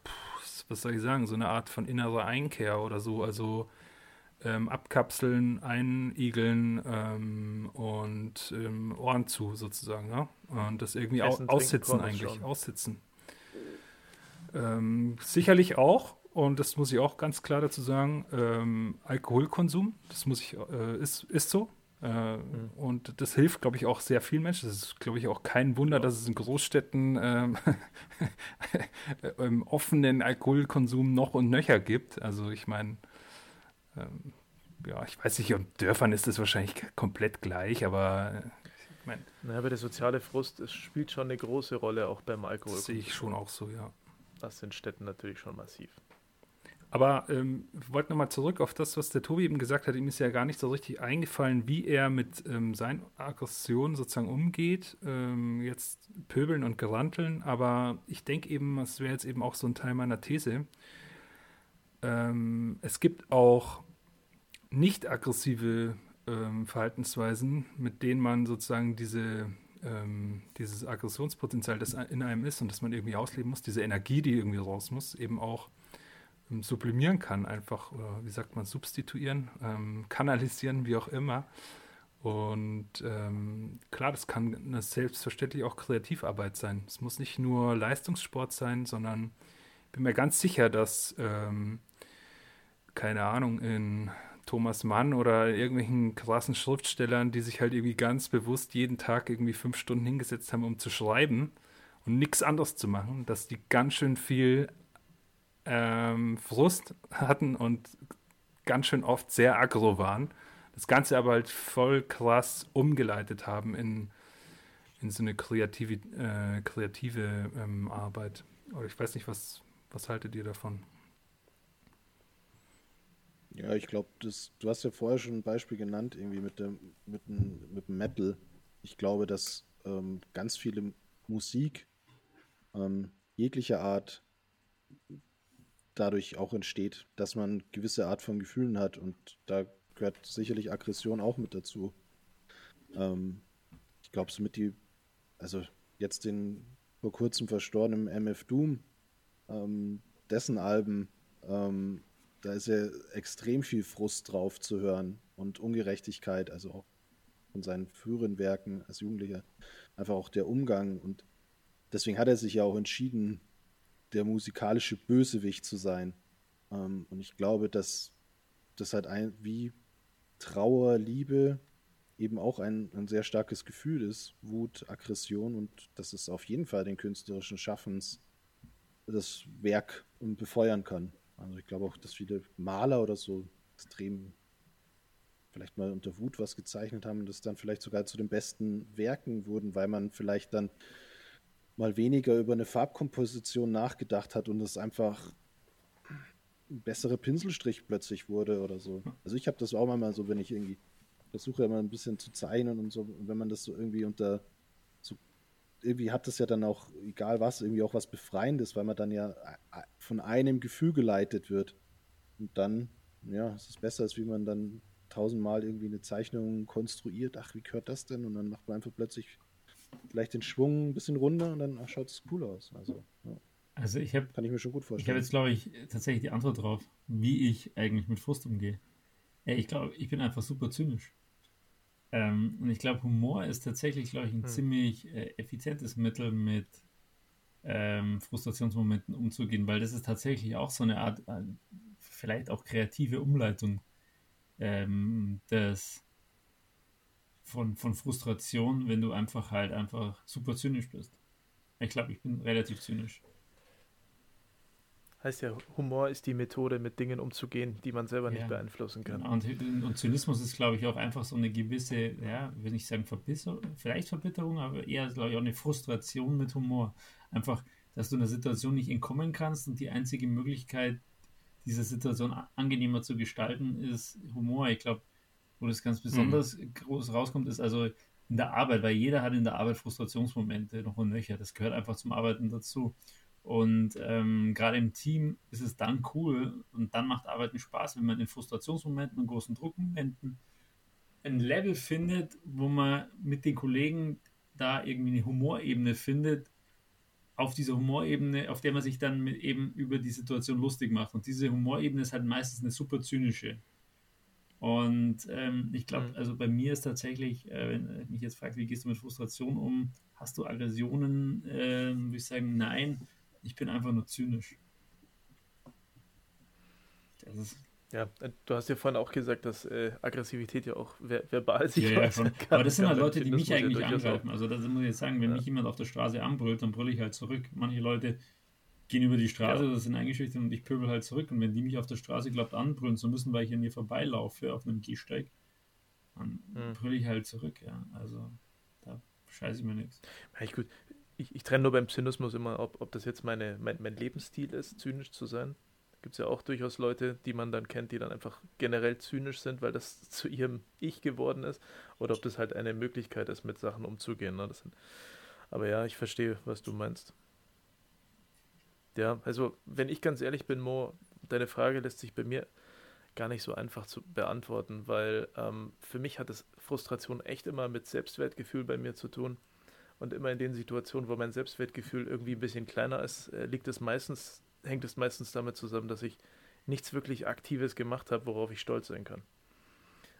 was soll ich sagen, so eine Art von innerer Einkehr oder so. Also ähm, abkapseln, einigeln ähm, und ähm, Ohren zu sozusagen. Ja? Und das irgendwie au aussitzen eigentlich, aussitzen. Ähm, sicherlich auch, und das muss ich auch ganz klar dazu sagen, ähm, Alkoholkonsum, das muss ich, äh, ist, ist so. Äh, mhm. Und das hilft, glaube ich, auch sehr vielen Menschen. Das ist, glaube ich, auch kein Wunder, dass es in Großstädten ähm, offenen Alkoholkonsum noch und nöcher gibt. Also ich meine, ähm, ja, ich weiß nicht, in Dörfern ist das wahrscheinlich komplett gleich, aber äh, ich meine. Naja, aber der soziale Frust es spielt schon eine große Rolle auch beim Alkohol. Das sehe ich schon auch so, ja. Das sind Städten natürlich schon massiv. Aber ähm, wir wollten nochmal zurück auf das, was der Tobi eben gesagt hat. Ihm ist ja gar nicht so richtig eingefallen, wie er mit ähm, seinen Aggressionen sozusagen umgeht. Ähm, jetzt pöbeln und geranteln. Aber ich denke eben, das wäre jetzt eben auch so ein Teil meiner These. Ähm, es gibt auch nicht aggressive ähm, Verhaltensweisen, mit denen man sozusagen diese ähm, dieses Aggressionspotenzial, das in einem ist und das man irgendwie ausleben muss, diese Energie, die irgendwie raus muss, eben auch sublimieren kann, einfach, oder wie sagt man, substituieren, ähm, kanalisieren, wie auch immer. Und ähm, klar, das kann eine selbstverständlich auch Kreativarbeit sein. Es muss nicht nur Leistungssport sein, sondern ich bin mir ganz sicher, dass, ähm, keine Ahnung, in Thomas Mann oder irgendwelchen krassen Schriftstellern, die sich halt irgendwie ganz bewusst jeden Tag irgendwie fünf Stunden hingesetzt haben, um zu schreiben und nichts anderes zu machen, dass die ganz schön viel ähm, Frust hatten und ganz schön oft sehr aggro waren. Das Ganze aber halt voll krass umgeleitet haben in, in so eine kreative, äh, kreative ähm, Arbeit. Oder ich weiß nicht, was, was haltet ihr davon? Ja, ich glaube, du hast ja vorher schon ein Beispiel genannt, irgendwie mit dem, mit dem, mit dem Metal. Ich glaube, dass ähm, ganz viele Musik ähm, jeglicher Art dadurch auch entsteht, dass man gewisse Art von Gefühlen hat und da gehört sicherlich Aggression auch mit dazu. Ähm, ich glaube, somit die, also jetzt den vor kurzem verstorbenen MF Doom, ähm, dessen Alben, ähm, da ist ja extrem viel Frust drauf zu hören und Ungerechtigkeit, also auch von seinen früheren Werken als Jugendlicher, einfach auch der Umgang und deswegen hat er sich ja auch entschieden, der musikalische Bösewicht zu sein. Ähm, und ich glaube, dass das halt ein, wie Trauer, Liebe eben auch ein, ein sehr starkes Gefühl ist, Wut, Aggression und dass es auf jeden Fall den künstlerischen Schaffens das Werk befeuern kann. Also ich glaube auch, dass viele Maler oder so extrem vielleicht mal unter Wut was gezeichnet haben und das dann vielleicht sogar zu den besten Werken wurden, weil man vielleicht dann mal weniger über eine Farbkomposition nachgedacht hat und es einfach ein besserer Pinselstrich plötzlich wurde oder so. Also ich habe das auch mal so, wenn ich irgendwie versuche immer ein bisschen zu zeichnen und so, und wenn man das so irgendwie unter so irgendwie hat das ja dann auch, egal was, irgendwie auch was Befreiendes, weil man dann ja von einem Gefühl geleitet wird. Und dann, ja, es ist besser, als wie man dann tausendmal irgendwie eine Zeichnung konstruiert. Ach, wie gehört das denn? Und dann macht man einfach plötzlich vielleicht den Schwung ein bisschen runter und dann schaut es cool aus. Also, ja. also ich habe, kann ich mir schon gut vorstellen. Ich habe jetzt, glaube ich, tatsächlich die Antwort drauf, wie ich eigentlich mit Frust umgehe. Ich glaube, ich bin einfach super zynisch. Ähm, und ich glaube, Humor ist tatsächlich, glaube ich, ein hm. ziemlich äh, effizientes Mittel, mit ähm, Frustrationsmomenten umzugehen, weil das ist tatsächlich auch so eine Art, äh, vielleicht auch kreative Umleitung ähm, des von, von Frustration, wenn du einfach halt einfach super zynisch bist. Ich glaube, ich bin relativ zynisch. Heißt ja, Humor ist die Methode, mit Dingen umzugehen, die man selber ja. nicht beeinflussen kann. Genau. Und, und, Zynismus ist, glaube ich, auch einfach so eine gewisse, ja, will ich sagen, Verbisserung, vielleicht Verbitterung, aber eher, glaube ich, auch eine Frustration mit Humor. Einfach, dass du einer Situation nicht entkommen kannst und die einzige Möglichkeit, diese Situation angenehmer zu gestalten, ist Humor. Ich glaube, wo das ganz besonders mhm. groß rauskommt, ist also in der Arbeit, weil jeder hat in der Arbeit Frustrationsmomente noch und nöcher. Das gehört einfach zum Arbeiten dazu. Und ähm, gerade im Team ist es dann cool und dann macht Arbeiten Spaß, wenn man in Frustrationsmomenten und großen Druckmomenten ein Level findet, wo man mit den Kollegen da irgendwie eine Humorebene findet, auf dieser Humorebene, auf der man sich dann eben über die Situation lustig macht. Und diese Humorebene ist halt meistens eine super zynische. Und ähm, ich glaube, mhm. also bei mir ist tatsächlich, äh, wenn mich jetzt fragt, wie gehst du mit Frustration um? Hast du Aggressionen? Äh, würde ich sagen, nein, ich bin einfach nur zynisch. Das ist ja, äh, du hast ja vorhin auch gesagt, dass äh, Aggressivität ja auch ver verbal sich ja, ja, kann. Aber das sind halt Leute, die mich eigentlich angreifen. Also das muss ich jetzt sagen, wenn ja. mich jemand auf der Straße anbrüllt, dann brülle ich halt zurück. Manche Leute gehen über die Straße, ja. sind eingeschüchtert und ich pöbel halt zurück. Und wenn die mich auf der Straße, glaubt, anbrüllen zu müssen, weil ich an ihr vorbeilaufe auf einem Gehsteig, dann hm. brülle ich halt zurück, ja. Also da scheiße ich mir nichts. Ja, gut. Ich, ich trenne nur beim Zynismus immer, ob, ob das jetzt meine, mein, mein Lebensstil ist, zynisch zu sein gibt es ja auch durchaus Leute, die man dann kennt, die dann einfach generell zynisch sind, weil das zu ihrem Ich geworden ist. Oder ob das halt eine Möglichkeit ist, mit Sachen umzugehen. Ne? Sind, aber ja, ich verstehe, was du meinst. Ja, also wenn ich ganz ehrlich bin, Mo, deine Frage lässt sich bei mir gar nicht so einfach zu beantworten, weil ähm, für mich hat es Frustration echt immer mit Selbstwertgefühl bei mir zu tun. Und immer in den Situationen, wo mein Selbstwertgefühl irgendwie ein bisschen kleiner ist, äh, liegt es meistens hängt es meistens damit zusammen, dass ich nichts wirklich Aktives gemacht habe, worauf ich stolz sein kann.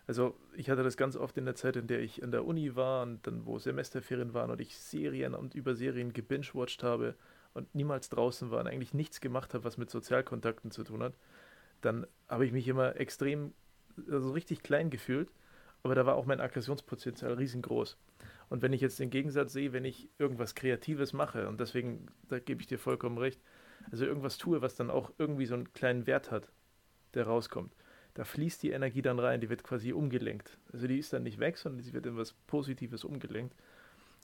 Also ich hatte das ganz oft in der Zeit, in der ich an der Uni war und dann, wo Semesterferien waren und ich Serien und über Serien gebingewatcht habe und niemals draußen war und eigentlich nichts gemacht habe, was mit Sozialkontakten zu tun hat, dann habe ich mich immer extrem, also richtig klein gefühlt, aber da war auch mein Aggressionspotenzial riesengroß. Und wenn ich jetzt den Gegensatz sehe, wenn ich irgendwas Kreatives mache, und deswegen, da gebe ich dir vollkommen recht, also irgendwas tue, was dann auch irgendwie so einen kleinen Wert hat, der rauskommt, da fließt die Energie dann rein, die wird quasi umgelenkt. Also die ist dann nicht weg, sondern sie wird in was Positives umgelenkt.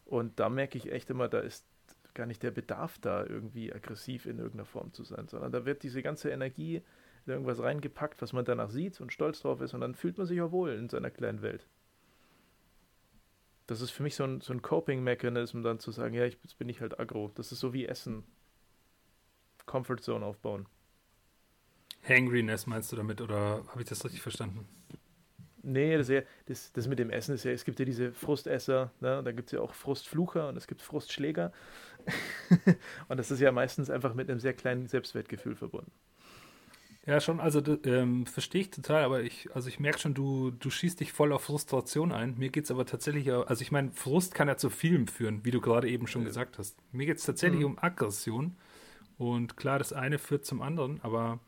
Und da merke ich echt immer, da ist gar nicht der Bedarf da, irgendwie aggressiv in irgendeiner Form zu sein, sondern da wird diese ganze Energie in irgendwas reingepackt, was man danach sieht und stolz drauf ist und dann fühlt man sich auch wohl in seiner kleinen Welt. Das ist für mich so ein, so ein Coping-Mechanism, dann zu sagen, ja, ich, jetzt bin ich halt aggro. Das ist so wie Essen. Comfort Zone aufbauen. Hangriness meinst du damit oder habe ich das richtig verstanden? Nee, das, ja, das, das, mit dem Essen ist ja, es gibt ja diese Frustesser, ne? da gibt es ja auch Frustflucher und es gibt Frustschläger. und das ist ja meistens einfach mit einem sehr kleinen Selbstwertgefühl verbunden. Ja, schon, also ähm, verstehe ich total, aber ich, also ich merke schon, du, du schießt dich voll auf Frustration ein. Mir geht es aber tatsächlich, also ich meine, Frust kann ja zu Filmen führen, wie du gerade eben schon ja. gesagt hast. Mir geht es tatsächlich mhm. um Aggression. Und klar, das eine führt zum anderen, aber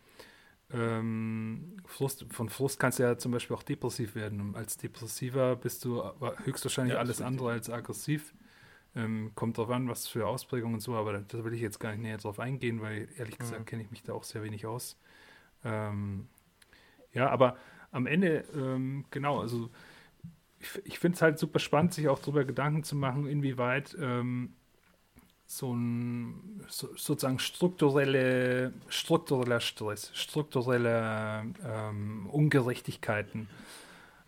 ähm, Frust, von Frust kannst du ja zum Beispiel auch depressiv werden. Und als Depressiver bist du höchstwahrscheinlich ja, alles andere als aggressiv. Ähm, kommt drauf an, was für Ausprägungen und so, aber da will ich jetzt gar nicht näher drauf eingehen, weil ehrlich gesagt mhm. kenne ich mich da auch sehr wenig aus. Ähm, ja, aber am Ende, ähm, genau, also ich, ich finde es halt super spannend, sich auch darüber Gedanken zu machen, inwieweit ähm, so ein so, sozusagen strukturelle, struktureller Stress, strukturelle ähm, Ungerechtigkeiten,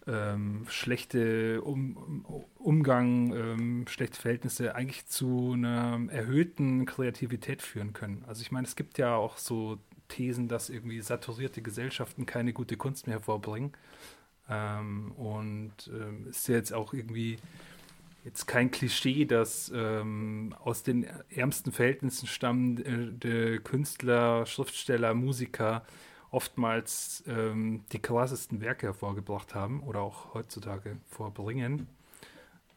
ähm, schlechte um, Umgang, ähm, schlechte Verhältnisse eigentlich zu einer erhöhten Kreativität führen können. Also ich meine, es gibt ja auch so Thesen, dass irgendwie saturierte Gesellschaften keine gute Kunst mehr hervorbringen. Ähm, und ähm, ist ja jetzt auch irgendwie jetzt kein Klischee, dass ähm, aus den ärmsten Verhältnissen stammende Künstler, Schriftsteller, Musiker oftmals ähm, die krassesten Werke hervorgebracht haben oder auch heutzutage vorbringen.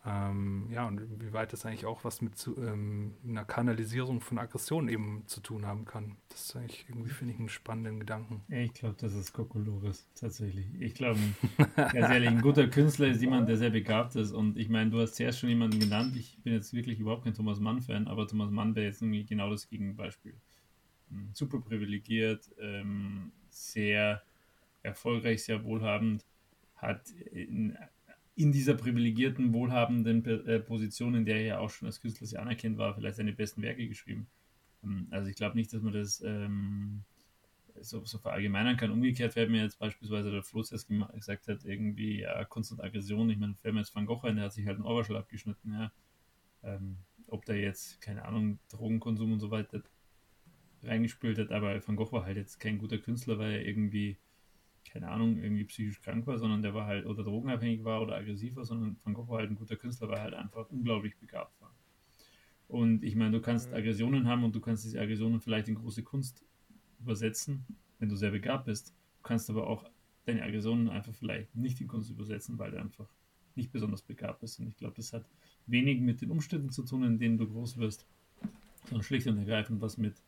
Ähm, ja, und wie weit das eigentlich auch was mit zu, ähm, einer Kanalisierung von Aggressionen eben zu tun haben kann. Das ist eigentlich irgendwie, finde ich, einen spannenden Gedanken. Ich glaube, das ist Kokolores, tatsächlich. Ich glaube, ganz ehrlich, ein guter Künstler ist jemand, der sehr begabt ist. Und ich meine, du hast zuerst schon jemanden genannt. Ich bin jetzt wirklich überhaupt kein Thomas Mann-Fan, aber Thomas Mann wäre jetzt irgendwie genau das Gegenbeispiel. Hm, super privilegiert, ähm, sehr erfolgreich, sehr wohlhabend, hat in in dieser privilegierten, wohlhabenden äh, Position, in der er ja auch schon als Künstler sehr anerkannt war, vielleicht seine besten Werke geschrieben. Ähm, also ich glaube nicht, dass man das ähm, so, so, verallgemeinern kann. Umgekehrt wenn mir jetzt beispielsweise der Floß erst gesagt hat, irgendwie ja, Kunst und Aggression, ich meine, fällt jetzt Van Gogh ein, der hat sich halt einen Ohrwaschel abgeschnitten, ja. Ähm, ob da jetzt, keine Ahnung, Drogenkonsum und so weiter reingespült hat, aber Van Gogh war halt jetzt kein guter Künstler, weil er irgendwie keine Ahnung, irgendwie psychisch krank war, sondern der war halt oder drogenabhängig war oder aggressiv war, sondern Van Gogh war halt ein guter Künstler, weil er halt einfach unglaublich begabt war. Und ich meine, du kannst Aggressionen haben und du kannst diese Aggressionen vielleicht in große Kunst übersetzen, wenn du sehr begabt bist. Du kannst aber auch deine Aggressionen einfach vielleicht nicht in Kunst übersetzen, weil du einfach nicht besonders begabt bist. Und ich glaube, das hat wenig mit den Umständen zu tun, in denen du groß wirst, sondern schlicht und ergreifend was mit,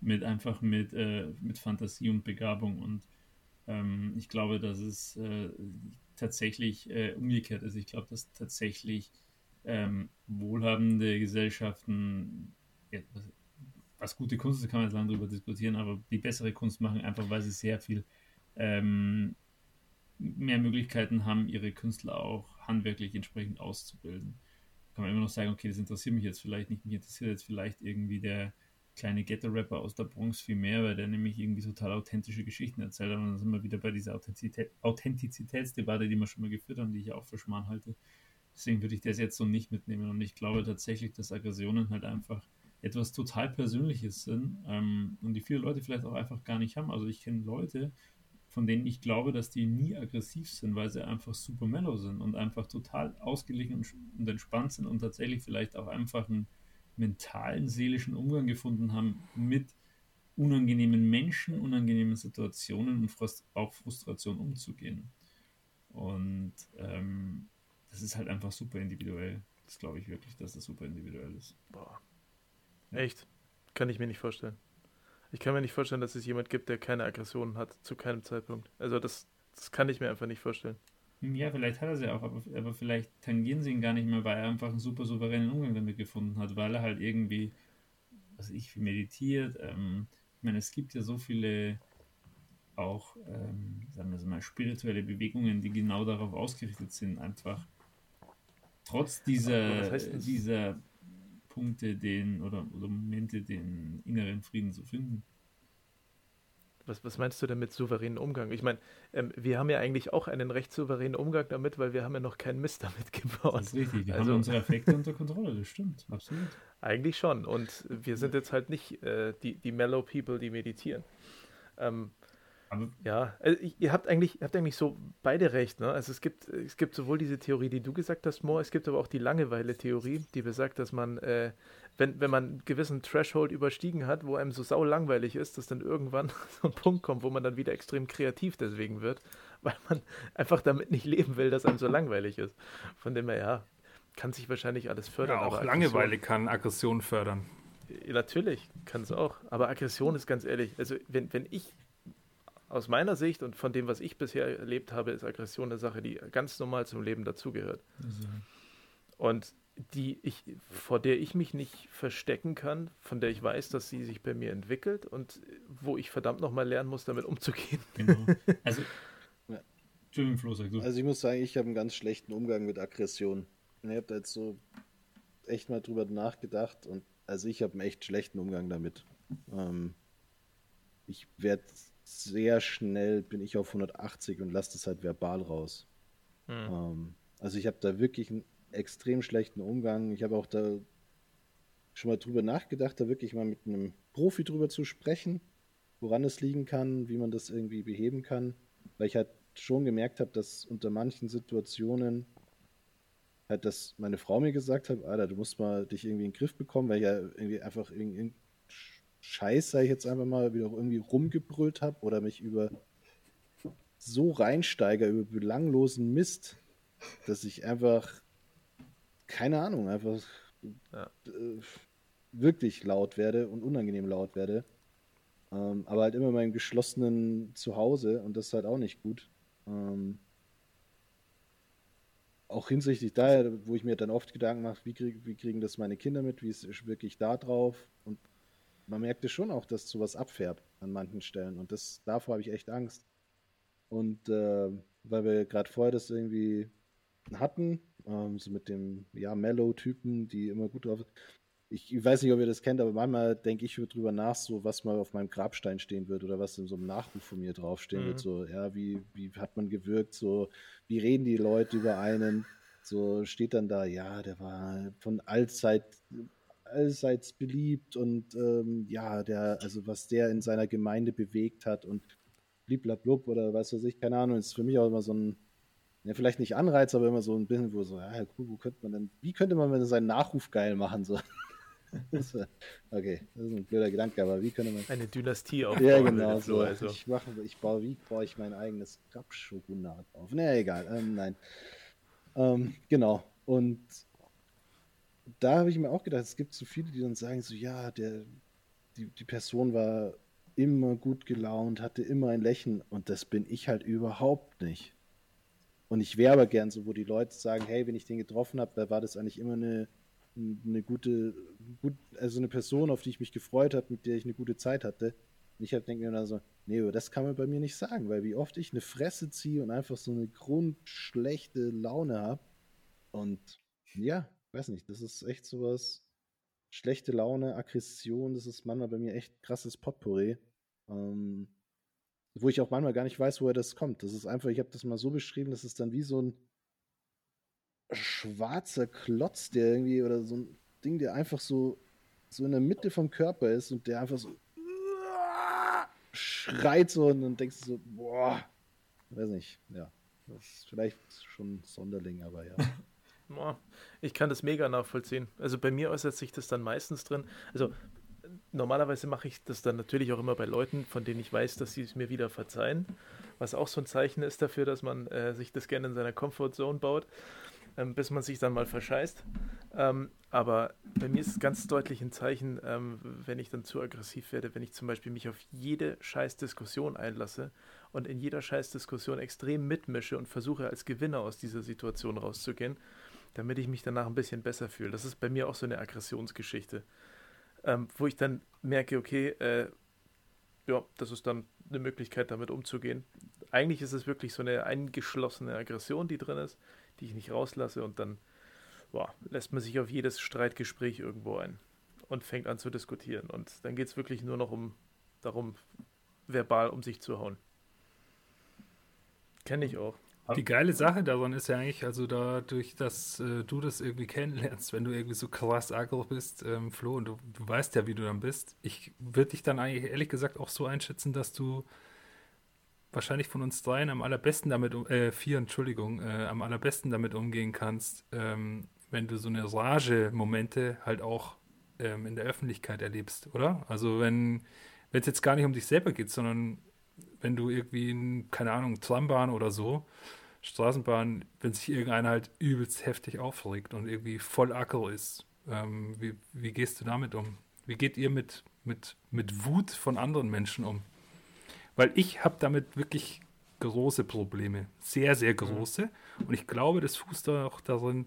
mit einfach mit, äh, mit Fantasie und Begabung und Ähm, ich glaube, dass es äh, tatsächlich äh, umgekehrt ist. Ich glaube, dass tatsächlich ähm, wohlhabende Gesellschaften, ja, was, was, gute Kunst ist, kann man jetzt lange darüber diskutieren, aber die bessere Kunst machen, einfach weil sie sehr viel ähm, mehr Möglichkeiten haben, ihre Künstler auch handwerklich entsprechend auszubilden. Kann man immer noch sagen, okay, das interessiert mich jetzt vielleicht nicht, mich interessiert jetzt vielleicht irgendwie der kleine Ghetto-Rapper aus der Bronx viel mehr, weil der nämlich irgendwie total authentische Geschichten erzählt hat. Und dann sind wir wieder bei dieser Authentizität, Authentizitätsdebatte, die wir schon mal geführt haben, die ich auch für schmal halte. Deswegen würde ich das jetzt so nicht mitnehmen. Und ich glaube tatsächlich, dass Aggressionen halt einfach etwas total Persönliches sind ähm, und die viele Leute vielleicht auch einfach gar nicht haben. Also ich kenne Leute, von denen ich glaube, dass die nie aggressiv sind, weil sie einfach super mellow sind und einfach total ausgeglichen und entspannt sind und tatsächlich vielleicht auch einfach einen mentalen, seelischen Umgang gefunden haben mit unangenehmen Menschen, unangenehmen Situationen und Frust auch Frustration umzugehen. Und ähm, das ist halt einfach super individuell. Das glaube ich wirklich, dass das super individuell ist. Boah. Echt? Kann ich mir nicht vorstellen. Ich kann mir nicht vorstellen, dass es jemand gibt, der keine Aggressionen hat, zu keinem Zeitpunkt. Also das, das kann ich mir einfach nicht vorstellen. Ja, vielleicht hat er sie auch, aber, aber vielleicht tangieren sie ihn gar nicht mehr, weil er einfach einen super souveränen Umgang damit gefunden hat, weil er halt irgendwie, was ich, meditiert. Ähm, ich meine, es gibt ja so viele auch, ähm, sagen wir mal, spirituelle Bewegungen, die genau darauf ausgerichtet sind, einfach trotz dieser, dieser Punkte den oder, oder Momente den inneren Frieden zu finden. Was, was meinst du denn mit souveränen Umgang? Ich meine, ähm, wir haben ja eigentlich auch einen recht souveränen Umgang damit, weil wir haben ja noch keinen Mist damit gebaut. Das ist richtig, wir also, haben unsere Effekte unter Kontrolle, das stimmt, absolut. Eigentlich schon und wir sind jetzt halt nicht äh, die, die Mellow People, die meditieren. Ähm, aber ja, also ihr habt eigentlich, habt eigentlich so beide recht. Ne? Also es gibt, es gibt sowohl diese Theorie, die du gesagt hast, Mo, es gibt aber auch die Langeweile-Theorie, die besagt, dass man, äh, wenn, wenn man einen gewissen Threshold überstiegen hat, wo einem so sau langweilig ist, dass dann irgendwann so ein Punkt kommt, wo man dann wieder extrem kreativ deswegen wird, weil man einfach damit nicht leben will, dass einem so langweilig ist. Von dem her, ja, kann sich wahrscheinlich alles fördern. Ja, auch Langeweile kann Aggression fördern. Ja, natürlich, kann es auch. Aber Aggression ist ganz ehrlich, also wenn, wenn ich aus meiner Sicht und von dem, was ich bisher erlebt habe, ist Aggression eine Sache, die ganz normal zum Leben dazugehört. Mhm. Und die ich, vor der ich mich nicht verstecken kann, von der ich weiß, dass sie sich bei mir entwickelt und wo ich verdammt nochmal lernen muss, damit umzugehen. Genau. Also, Entschuldigung, Flo, sag du. Also ich muss sagen, ich habe einen ganz schlechten Umgang mit Aggression. Ich habe da jetzt so echt mal drüber nachgedacht und also ich habe einen echt schlechten Umgang damit. Ähm, ich werde sehr schnell bin ich auf 180 und lasse das halt verbal raus. Hm. Ähm, also ich habe da wirklich einen extrem schlechten Umgang. Ich habe auch da schon mal drüber nachgedacht, da wirklich mal mit einem Profi drüber zu sprechen, woran es liegen kann, wie man das irgendwie beheben kann. Weil ich halt schon gemerkt habe, dass unter manchen Situationen halt, dass meine Frau mir gesagt hat, Alter, du musst mal dich irgendwie in den Griff bekommen, weil ich ja irgendwie einfach irgendwie Scheiß, sag ich jetzt einfach mal, wieder irgendwie rumgebrüllt habe oder mich über so reinsteiger, über belanglosen Mist, dass ich einfach, keine Ahnung, einfach ja. äh, wirklich laut werde und unangenehm laut werde. Ähm, aber halt immer in meinem geschlossenen Zuhause und das ist halt auch nicht gut. Ähm, auch hinsichtlich daher, wo ich mir dann oft Gedanken mache, wie, krieg, wie kriegen das meine Kinder mit, wie ist wirklich da drauf und man merkte schon auch, dass sowas abfärbt an manchen Stellen. Und das, davor habe ich echt Angst. Und äh, weil wir gerade vorher das irgendwie hatten, ähm, so mit dem ja, Mellow-Typen, die immer gut drauf ich, ich weiß nicht, ob ihr das kennt, aber manchmal denke ich drüber nach, so was mal auf meinem Grabstein stehen wird oder was in so einem Nachruf von mir draufstehen mhm. wird. So, ja, wie, wie hat man gewirkt, so, wie reden die Leute über einen? So steht dann da, ja, der war von allzeit allseits beliebt und ähm, ja, der, also was der in seiner Gemeinde bewegt hat und bliblablub oder was weiß ich, keine Ahnung, ist für mich auch immer so ein, ja, vielleicht nicht Anreiz, aber immer so ein bisschen, wo so, ja, cool, wo könnte man denn, wie könnte man seinen Nachruf geil machen, so. okay, das ist ein blöder Gedanke, aber wie könnte man. Eine Dynastie aufbauen. Ja, genau, so. Also. Ich mache, ich baue, wie baue ich mein eigenes Krabschogunat auf? Na, egal, ähm, nein. Ähm, genau. Und da habe ich mir auch gedacht, es gibt so viele, die dann sagen so, ja, der, die, die Person war immer gut gelaunt, hatte immer ein Lächeln und das bin ich halt überhaupt nicht. Und ich wäre aber gern so, wo die Leute sagen, hey, wenn ich den getroffen habe, war das eigentlich immer eine, eine gute, gut, also eine Person, auf die ich mich gefreut habe, mit der ich eine gute Zeit hatte. Und ich halt denke mir dann so, nee, das kann man bei mir nicht sagen, weil wie oft ich eine Fresse ziehe und einfach so eine grundschlechte Laune habe. Und ja, weiß nicht, das ist echt sowas, schlechte Laune, Aggression, das ist manchmal bei mir echt krasses Potpourri. Ähm, wo ich auch manchmal gar nicht weiß, woher das kommt. Das ist einfach, ich habe das mal so beschrieben, das ist dann wie so ein schwarzer Klotz, der irgendwie, oder so ein Ding, der einfach so, so in der Mitte vom Körper ist und der einfach so schreit so und dann denkst du so, boah, weiß nicht, ja. Das ist vielleicht schon Sonderling, aber ja. Ich kann das mega nachvollziehen. Also bei mir äußert sich das dann meistens drin. Also normalerweise mache ich das dann natürlich auch immer bei Leuten, von denen ich weiß, dass sie es mir wieder verzeihen. Was auch so ein Zeichen ist dafür, dass man äh, sich das gerne in seiner Comfortzone baut, ähm, bis man sich dann mal verscheißt. Ähm, aber bei mir ist es ganz deutlich ein Zeichen, ähm, wenn ich dann zu aggressiv werde, wenn ich zum Beispiel mich auf jede Scheißdiskussion einlasse und in jeder Scheißdiskussion extrem mitmische und versuche als Gewinner aus dieser Situation rauszugehen damit ich mich danach ein bisschen besser fühle. Das ist bei mir auch so eine Aggressionsgeschichte, ähm, wo ich dann merke, okay, äh, ja, das ist dann eine Möglichkeit, damit umzugehen. Eigentlich ist es wirklich so eine eingeschlossene Aggression, die drin ist, die ich nicht rauslasse und dann boah, lässt man sich auf jedes Streitgespräch irgendwo ein und fängt an zu diskutieren. Und dann geht es wirklich nur noch um darum, verbal um sich zu hauen. Kenne ich auch. Die geile Sache daran ist ja eigentlich, also dadurch, dass äh, du das irgendwie kennenlernst, wenn du irgendwie so krass aggro bist, ähm, Flo, und du, du weißt ja, wie du dann bist. Ich würde dich dann eigentlich ehrlich gesagt auch so einschätzen, dass du wahrscheinlich von uns dreien am allerbesten damit, äh, vier, Entschuldigung, äh, am allerbesten damit umgehen kannst, ähm, wenn du so eine Rage-Momente halt auch ähm, in der Öffentlichkeit erlebst, oder? Also wenn es jetzt gar nicht um dich selber geht, sondern wenn du irgendwie in, keine Ahnung, Trambahn oder so, Straßenbahn, wenn sich irgendeiner halt übelst heftig aufregt und irgendwie voll acker ist, ähm, wie, wie gehst du damit um? Wie geht ihr mit, mit, mit Wut von anderen Menschen um? Weil ich habe damit wirklich große Probleme, sehr, sehr mhm. große. Und ich glaube, das fußt auch darin,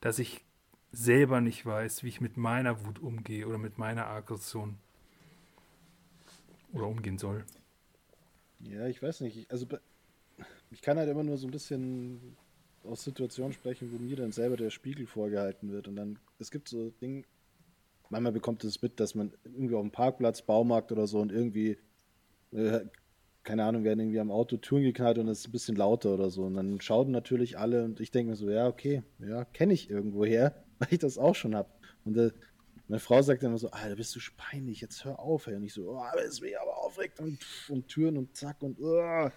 dass ich selber nicht weiß, wie ich mit meiner Wut umgehe oder mit meiner Aggression oder umgehen soll. Ja, ich weiß nicht. Also ich kann halt immer nur so ein bisschen aus Situationen sprechen, wo mir dann selber der Spiegel vorgehalten wird. Und dann, es gibt so Dinge, manchmal bekommt es mit, dass man irgendwie auf dem Parkplatz, Baumarkt oder so und irgendwie, äh, keine Ahnung, werden irgendwie am Auto Türen geknallt und es ist ein bisschen lauter oder so. Und dann schauen natürlich alle und ich denke mir so, ja, okay, ja, kenne ich irgendwoher, weil ich das auch schon habe. Und äh, meine Frau sagt immer so, Alter, bist du peinlich, jetzt hör auf. Ey. Und ich so, oh, das ist mich aber aufregt und, und Türen und zack und oh,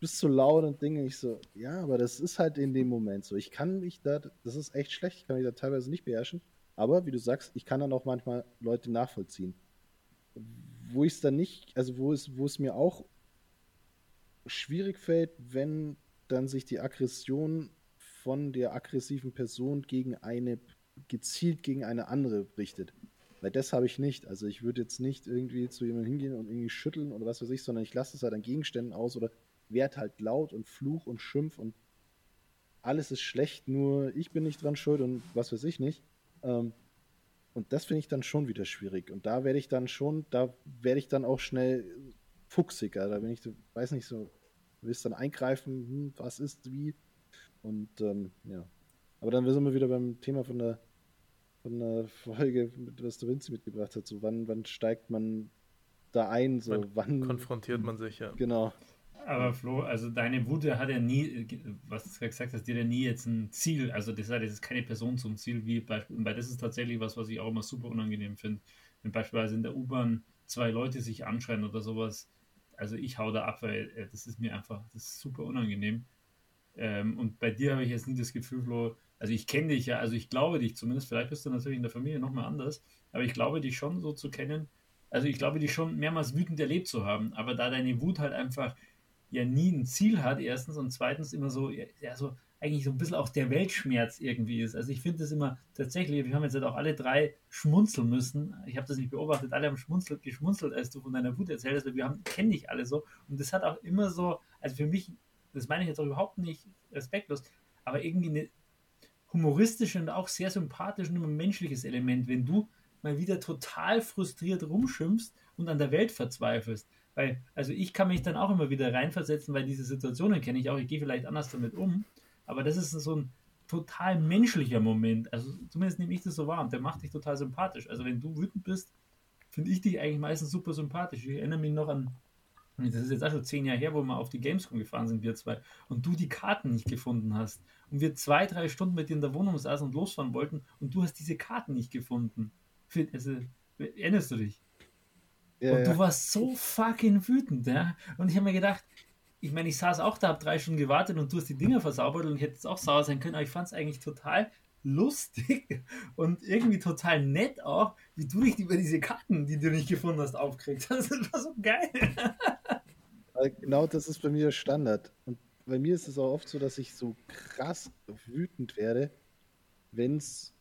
bist zu laut und Dinge. Ich so, ja, aber das ist halt in dem Moment so. Ich kann mich da, das ist echt schlecht, ich kann mich da teilweise nicht beherrschen. Aber wie du sagst, ich kann dann auch manchmal Leute nachvollziehen. Wo ich es dann nicht, also wo es, wo es mir auch schwierig fällt, wenn dann sich die Aggression von der aggressiven Person gegen eine gezielt gegen eine andere richtet. Weil das habe ich nicht. Also ich würde jetzt nicht irgendwie zu jemandem hingehen und irgendwie schütteln oder was weiß ich, sondern ich lasse es halt an Gegenständen aus oder werde halt laut und fluch und schimpf und alles ist schlecht, nur ich bin nicht dran schuld und was weiß ich nicht. Ähm, und das finde ich dann schon wieder schwierig. Und da werde ich dann schon, da werde ich dann auch schnell fuchsiger. Da bin ich, weiß nicht so, willst dann eingreifen, hm, was ist, wie. Und ähm, ja. Aber dann sind wir wieder beim Thema von der von der Folge, was der Vinci mitgebracht hat. So, wann, wann steigt man da ein? So, wann, wann konfrontiert man sich, ja. Genau. Aber Flo, also deine Wut hat ja nie, was du gesagt hast, dir ja nie jetzt ein Ziel. Also das, das ist keine Person zum Ziel, wie Beispiel, weil das ist tatsächlich was, was ich auch immer super unangenehm finde. Wenn beispielsweise in der U-Bahn zwei Leute sich anschreien oder sowas, also ich hau da ab, weil äh, das ist mir einfach, das ist super unangenehm. Ähm, und bei dir habe ich jetzt nie das Gefühl, Flo, also ich kenne dich ja, also ich glaube dich zumindest, vielleicht bist du natürlich in der Familie nochmal anders, aber ich glaube dich schon so zu kennen, also ich glaube dich schon mehrmals wütend erlebt zu haben, aber da deine Wut halt einfach ja nie ein Ziel hat, erstens und zweitens immer so, ja, so eigentlich so ein bisschen auch der Weltschmerz irgendwie ist. Also ich finde das immer tatsächlich, wir haben jetzt halt auch alle drei schmunzeln müssen. Ich habe das nicht beobachtet, alle haben schmunzelt, geschmunzelt, als du von deiner Wut erzählt hast, weil wir haben, kennen dich alle so. Und das hat auch immer so, also für mich, das meine ich jetzt auch überhaupt nicht respektlos, aber irgendwie eine humoristische und auch sehr sympathische und ein menschliches Element, wenn du mal wieder total frustriert rumschimpfst und an der Welt verzweifelst. Weil, also ich kann mich dann auch immer wieder reinversetzen, weil diese Situationen kenne ich auch, ich gehe vielleicht anders damit um. Aber das ist so ein total menschlicher Moment. Also zumindest nehme ich das so wahr und der macht dich total sympathisch. Also wenn du wütend bist, finde ich dich eigentlich meistens super sympathisch. Ich erinnere mich noch an, das ist jetzt auch schon zehn Jahre her, wo wir auf die Gamescom gefahren sind, wir zwei, und du die Karten nicht gefunden hast. Und wir zwei, drei Stunden mit dir in der Wohnung saßen und losfahren wollten und du hast diese Karten nicht gefunden. Also, erinnerst du dich? Ja, und du ja. warst so fucking wütend, ja. Und ich habe mir gedacht, ich meine, ich saß auch da, habe drei Stunden gewartet und du hast die Dinger versaubert und ich hätte jetzt auch sauer sein können, aber ich fand es eigentlich total lustig und irgendwie total nett auch, wie du dich über diese Karten, die du nicht gefunden hast, aufkriegst. Das war so geil. Genau das ist bei mir Standard. Und bei mir ist es auch oft so, dass ich so krass wütend werde, wenn es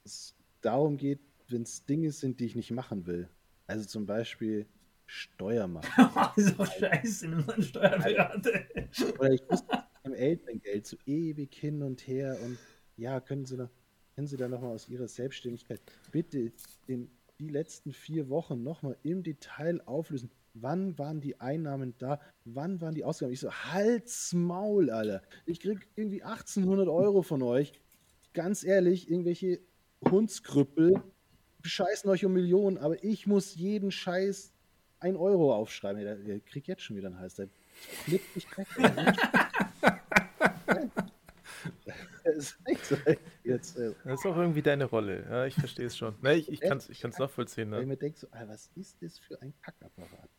darum geht, wenn es Dinge sind, die ich nicht machen will. Also zum Beispiel, Steuer machen. so scheiße, nimm mal Steuerberater. Oder ich muss im Elterngeld so ewig hin und her und ja, können Sie da, können Sie da nochmal aus Ihrer Selbstständigkeit bitte den, die letzten vier Wochen nochmal im Detail auflösen. Wann waren die Einnahmen da? Wann waren die Ausgaben? Ich so, halt's Maul, Alter. Ich krieg irgendwie 1800 Euro von euch. Ganz ehrlich, irgendwelche Hundskrüppel bescheißen euch um Millionen, aber ich muss jeden Scheiß 1 Euro aufschreiben. Der, kriegt jetzt schon wieder einen Hals. Der flippt mich weg. das ist echt so. Jetzt, äh, das ist auch irgendwie deine Rolle. Ja, ich verstehe es schon. Nee, ich, ich kann es ich nachvollziehen. Ne? Wenn man denkt so, ah, was ist das für ein Kackapparat?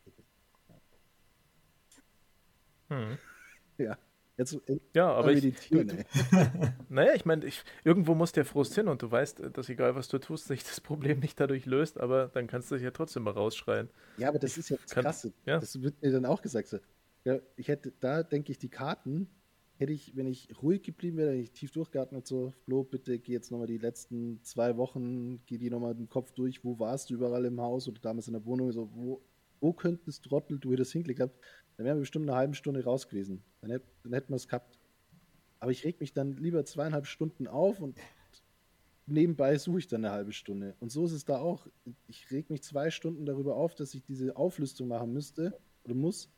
Hm. Ja. Jetzt, ja, aber ich, du, naja, ich meine, irgendwo muss der Frust hin und du weißt, dass egal was du tust, sich das Problem nicht dadurch löst, aber dann kannst du dich ja trotzdem mal rausschreien. Ja, aber das ich ist ja das kann, Krasse. Ja. Das wird mir dann auch gesagt. So. Ja, ich hätte, da denke ich, die Karten hätte ich, wenn ich ruhig geblieben wäre, wenn ich tief durchgeatmet so, Flo, bitte geh jetzt nochmal die letzten zwei Wochen, geh die nochmal den Kopf durch, wo warst du überall im Haus oder damals in der Wohnung, so, wo, wo könntest Trottel du das hinklickt hast, dann wären wir bestimmt eine halbe Stunde raus gewesen. Dann, hätt, dann hätten wir es gehabt. Aber ich reg mich dann lieber zweieinhalb Stunden auf und nebenbei suche ich dann eine halbe Stunde. Und so ist es da auch. Ich reg mich zwei Stunden darüber auf, dass ich diese Auflistung machen müsste oder muss,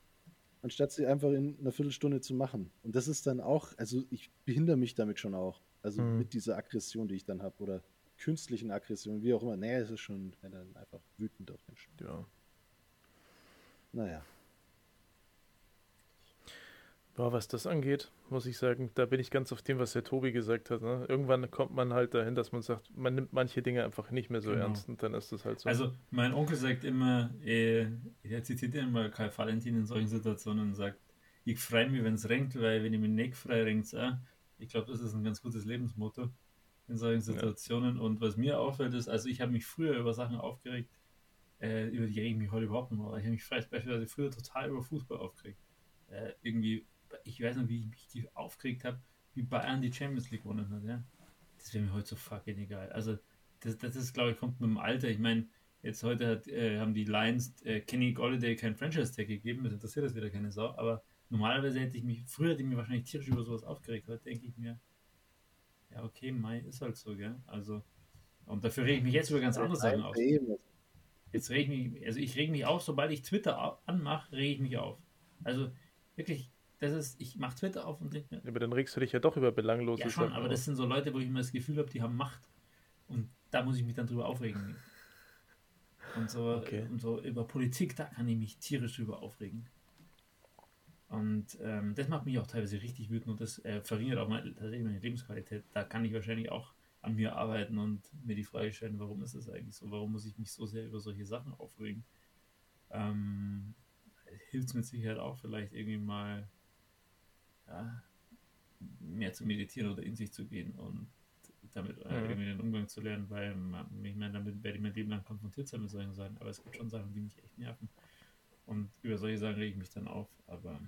anstatt sie einfach in einer Viertelstunde zu machen. Und das ist dann auch, also ich behindere mich damit schon auch. Also mhm. mit dieser Aggression, die ich dann habe oder künstlichen Aggression, wie auch immer. Nee, es ist schon dann einfach wütend auf den Menschen. Ja. Naja. Ja, was das angeht, muss ich sagen, da bin ich ganz auf dem, was der Tobi gesagt hat. Ne? Irgendwann kommt man halt dahin, dass man sagt, man nimmt manche Dinge einfach nicht mehr so genau. ernst und dann ist das halt so. Also, mein Onkel sagt immer, äh, er zitiert immer Karl Valentin in solchen Situationen und sagt, ich freue mich, wenn es regnet, weil wenn ich mich nicht frei regnet äh, ich glaube, das ist ein ganz gutes Lebensmotto in solchen Situationen. Ja. Und was mir auffällt, ist, also ich habe mich früher über Sachen aufgeregt, äh, über die rege ich mich heute überhaupt nicht mehr. Ich habe mich beispielsweise früher total über Fußball aufgeregt. Äh, irgendwie ich weiß noch, wie ich mich aufgeregt habe, wie Bayern die Champions League gewonnen hat, ja. Das wäre mir heute so fucking egal. Also, das, das ist, glaube ich, kommt mit dem Alter. Ich meine, jetzt heute hat, äh, haben die Lions äh, Kenny Golliday kein Franchise-Tag gegeben, das interessiert das wieder keine Sau, aber normalerweise hätte ich mich, früher hätte ich mich wahrscheinlich tierisch über sowas aufgeregt. Heute denke ich mir, ja, okay, Mai ist halt so, gell. Also, und dafür rege ich mich jetzt über ganz andere Sachen auf. Jetzt rege ich mich, also ich rege mich auf, sobald ich Twitter anmache, rege ich mich auf. Also wirklich, das ist, ich mache Twitter auf und denke mir. Aber dann regst du dich ja doch über belanglose Ja, schon, aber das sind so Leute, wo ich immer das Gefühl habe, die haben Macht. Und da muss ich mich dann drüber aufregen. Und so, okay. und so über Politik, da kann ich mich tierisch drüber aufregen. Und ähm, das macht mich auch teilweise richtig wütend und das äh, verringert auch meine, tatsächlich meine Lebensqualität. Da kann ich wahrscheinlich auch an mir arbeiten und mir die Frage stellen, warum ist das eigentlich so? Warum muss ich mich so sehr über solche Sachen aufregen? Ähm, Hilft es mit Sicherheit auch vielleicht irgendwie mal ja, mehr zu meditieren oder in sich zu gehen und damit äh, mhm. irgendwie den Umgang zu lernen, weil ich meine, damit werde ich mein Leben lang konfrontiert sein mit solchen Sachen, aber es gibt schon Sachen, die mich echt nerven. Und über solche Sachen rege ich mich dann auf, aber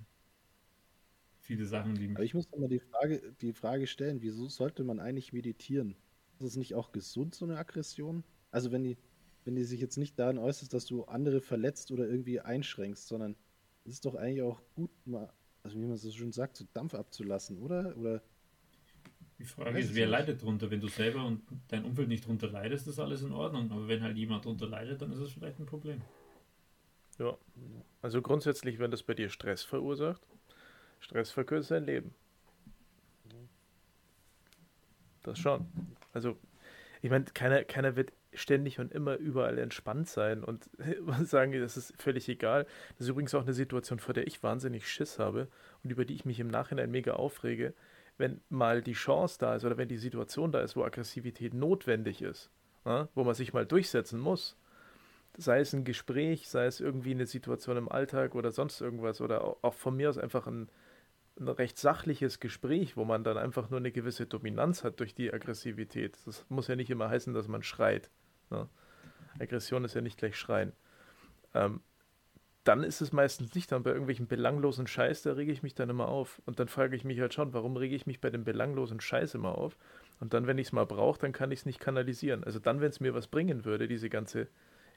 viele Sachen, die. Aber ich muss immer die Frage, die Frage stellen, wieso sollte man eigentlich meditieren? Ist es nicht auch gesund, so eine Aggression? Also wenn die, wenn die sich jetzt nicht daran äußert, dass du andere verletzt oder irgendwie einschränkst, sondern es ist doch eigentlich auch gut, mal, also wie man so schön sagt, so Dampf abzulassen, oder? Oder die Frage ist, wer leidet drunter? Wenn du selber und dein Umfeld nicht drunter leidest, ist alles in Ordnung. Aber wenn halt jemand drunter leidet, dann ist es vielleicht ein Problem. Ja. Also grundsätzlich, wenn das bei dir Stress verursacht, Stress verkürzt dein Leben. Das schon. Also, ich meine, keiner, keiner wird ständig und immer überall entspannt sein und sagen, das ist völlig egal. Das ist übrigens auch eine Situation, vor der ich wahnsinnig Schiss habe und über die ich mich im Nachhinein mega aufrege, wenn mal die Chance da ist oder wenn die Situation da ist, wo Aggressivität notwendig ist, ja, wo man sich mal durchsetzen muss. Sei es ein Gespräch, sei es irgendwie eine Situation im Alltag oder sonst irgendwas oder auch von mir aus einfach ein, ein recht sachliches Gespräch, wo man dann einfach nur eine gewisse Dominanz hat durch die Aggressivität. Das muss ja nicht immer heißen, dass man schreit. Ne? Aggression ist ja nicht gleich Schreien. Ähm, dann ist es meistens nicht dann bei irgendwelchen belanglosen Scheiß, da rege ich mich dann immer auf. Und dann frage ich mich halt schon, warum rege ich mich bei dem belanglosen Scheiß immer auf? Und dann, wenn ich es mal brauche, dann kann ich es nicht kanalisieren. Also dann, wenn es mir was bringen würde, diese ganze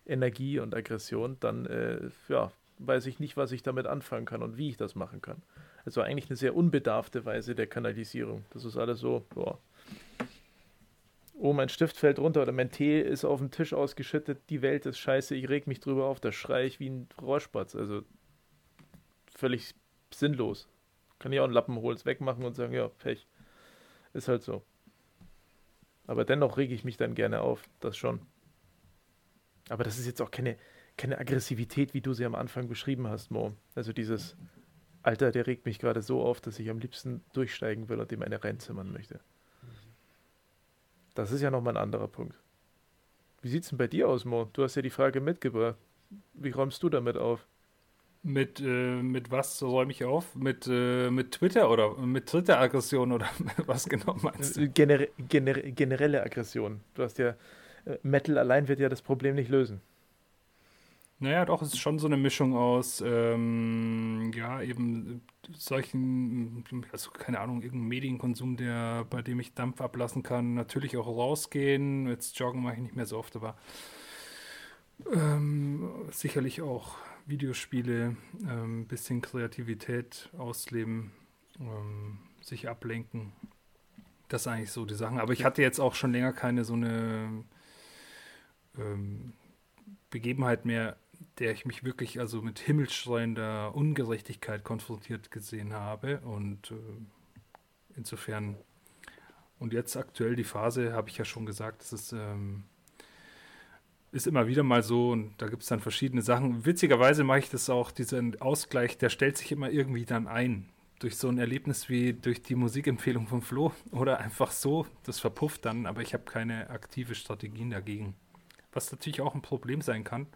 Energie und Aggression, dann äh, ja, weiß ich nicht, was ich damit anfangen kann und wie ich das machen kann. Also eigentlich eine sehr unbedarfte Weise der Kanalisierung. Das ist alles so, boah, oh, mein Stift fällt runter oder mein Tee ist auf dem Tisch ausgeschüttet, die Welt ist scheiße, ich reg mich drüber auf, da schreie ich wie ein Rohrspatz. Also völlig sinnlos. Kann ich auch einen Lappen holen, wegmachen und sagen, ja, Pech. Ist halt so. Aber dennoch rege ich mich dann gerne auf, das schon. Aber das ist jetzt auch keine, keine Aggressivität, wie du sie am Anfang beschrieben hast, Mo. Also dieses, Alter, der regt mich gerade so auf, dass ich am liebsten durchsteigen will und ihm eine reinzimmern möchte. Das ist ja nochmal ein anderer Punkt. Wie sieht es denn bei dir aus, Mo? Du hast ja die Frage mitgebracht. Wie räumst du damit auf? Mit, äh, mit was räume ich auf? Mit, äh, mit Twitter oder mit Twitter-Aggression oder was genau meinst du? Gener gener generelle Aggression. Du hast ja, äh, Metal allein wird ja das Problem nicht lösen. Naja, doch, es ist schon so eine Mischung aus, ähm, ja, eben solchen, also keine Ahnung, irgendein Medienkonsum, der, bei dem ich Dampf ablassen kann. Natürlich auch rausgehen. Jetzt joggen mache ich nicht mehr so oft, aber ähm, sicherlich auch Videospiele, ein ähm, bisschen Kreativität ausleben, ähm, sich ablenken. Das sind eigentlich so die Sachen. Aber ich hatte jetzt auch schon länger keine so eine ähm, Begebenheit mehr, der ich mich wirklich also mit himmelschreiender Ungerechtigkeit konfrontiert gesehen habe. Und äh, insofern, und jetzt aktuell die Phase, habe ich ja schon gesagt, das ist, ähm, ist immer wieder mal so und da gibt es dann verschiedene Sachen. Witzigerweise mache ich das auch, diesen Ausgleich, der stellt sich immer irgendwie dann ein. Durch so ein Erlebnis wie durch die Musikempfehlung von Flo oder einfach so, das verpufft dann, aber ich habe keine aktive Strategien dagegen. Was natürlich auch ein Problem sein kann,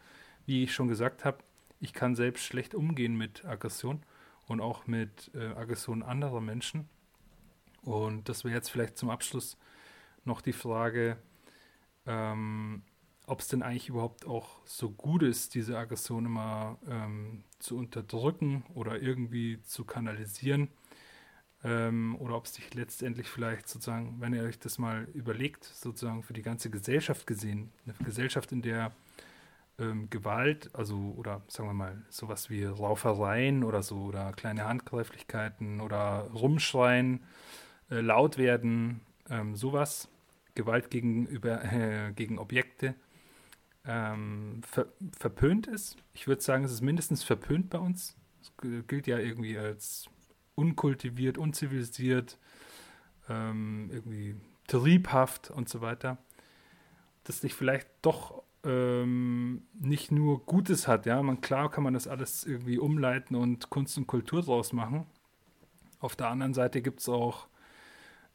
wie ich schon gesagt habe, ich kann selbst schlecht umgehen mit Aggression und auch mit äh, Aggression anderer Menschen. Und das wäre jetzt vielleicht zum Abschluss noch die Frage, ähm, ob es denn eigentlich überhaupt auch so gut ist, diese Aggression immer ähm, zu unterdrücken oder irgendwie zu kanalisieren. Ähm, oder ob es sich letztendlich vielleicht sozusagen, wenn ihr euch das mal überlegt, sozusagen für die ganze Gesellschaft gesehen, eine Gesellschaft, in der ähm, Gewalt, also oder sagen wir mal sowas wie Raufereien oder so oder kleine Handgreiflichkeiten oder Rumschreien, äh, laut werden, ähm, sowas, Gewalt gegenüber äh, gegen Objekte ähm, ver verpönt ist. Ich würde sagen, es ist mindestens verpönt bei uns. Es gilt ja irgendwie als unkultiviert, unzivilisiert, ähm, irgendwie triebhaft und so weiter. Dass sich vielleicht doch ähm, nicht nur Gutes hat. Ja, man, klar kann man das alles irgendwie umleiten und Kunst und Kultur draus machen. Auf der anderen Seite gibt es auch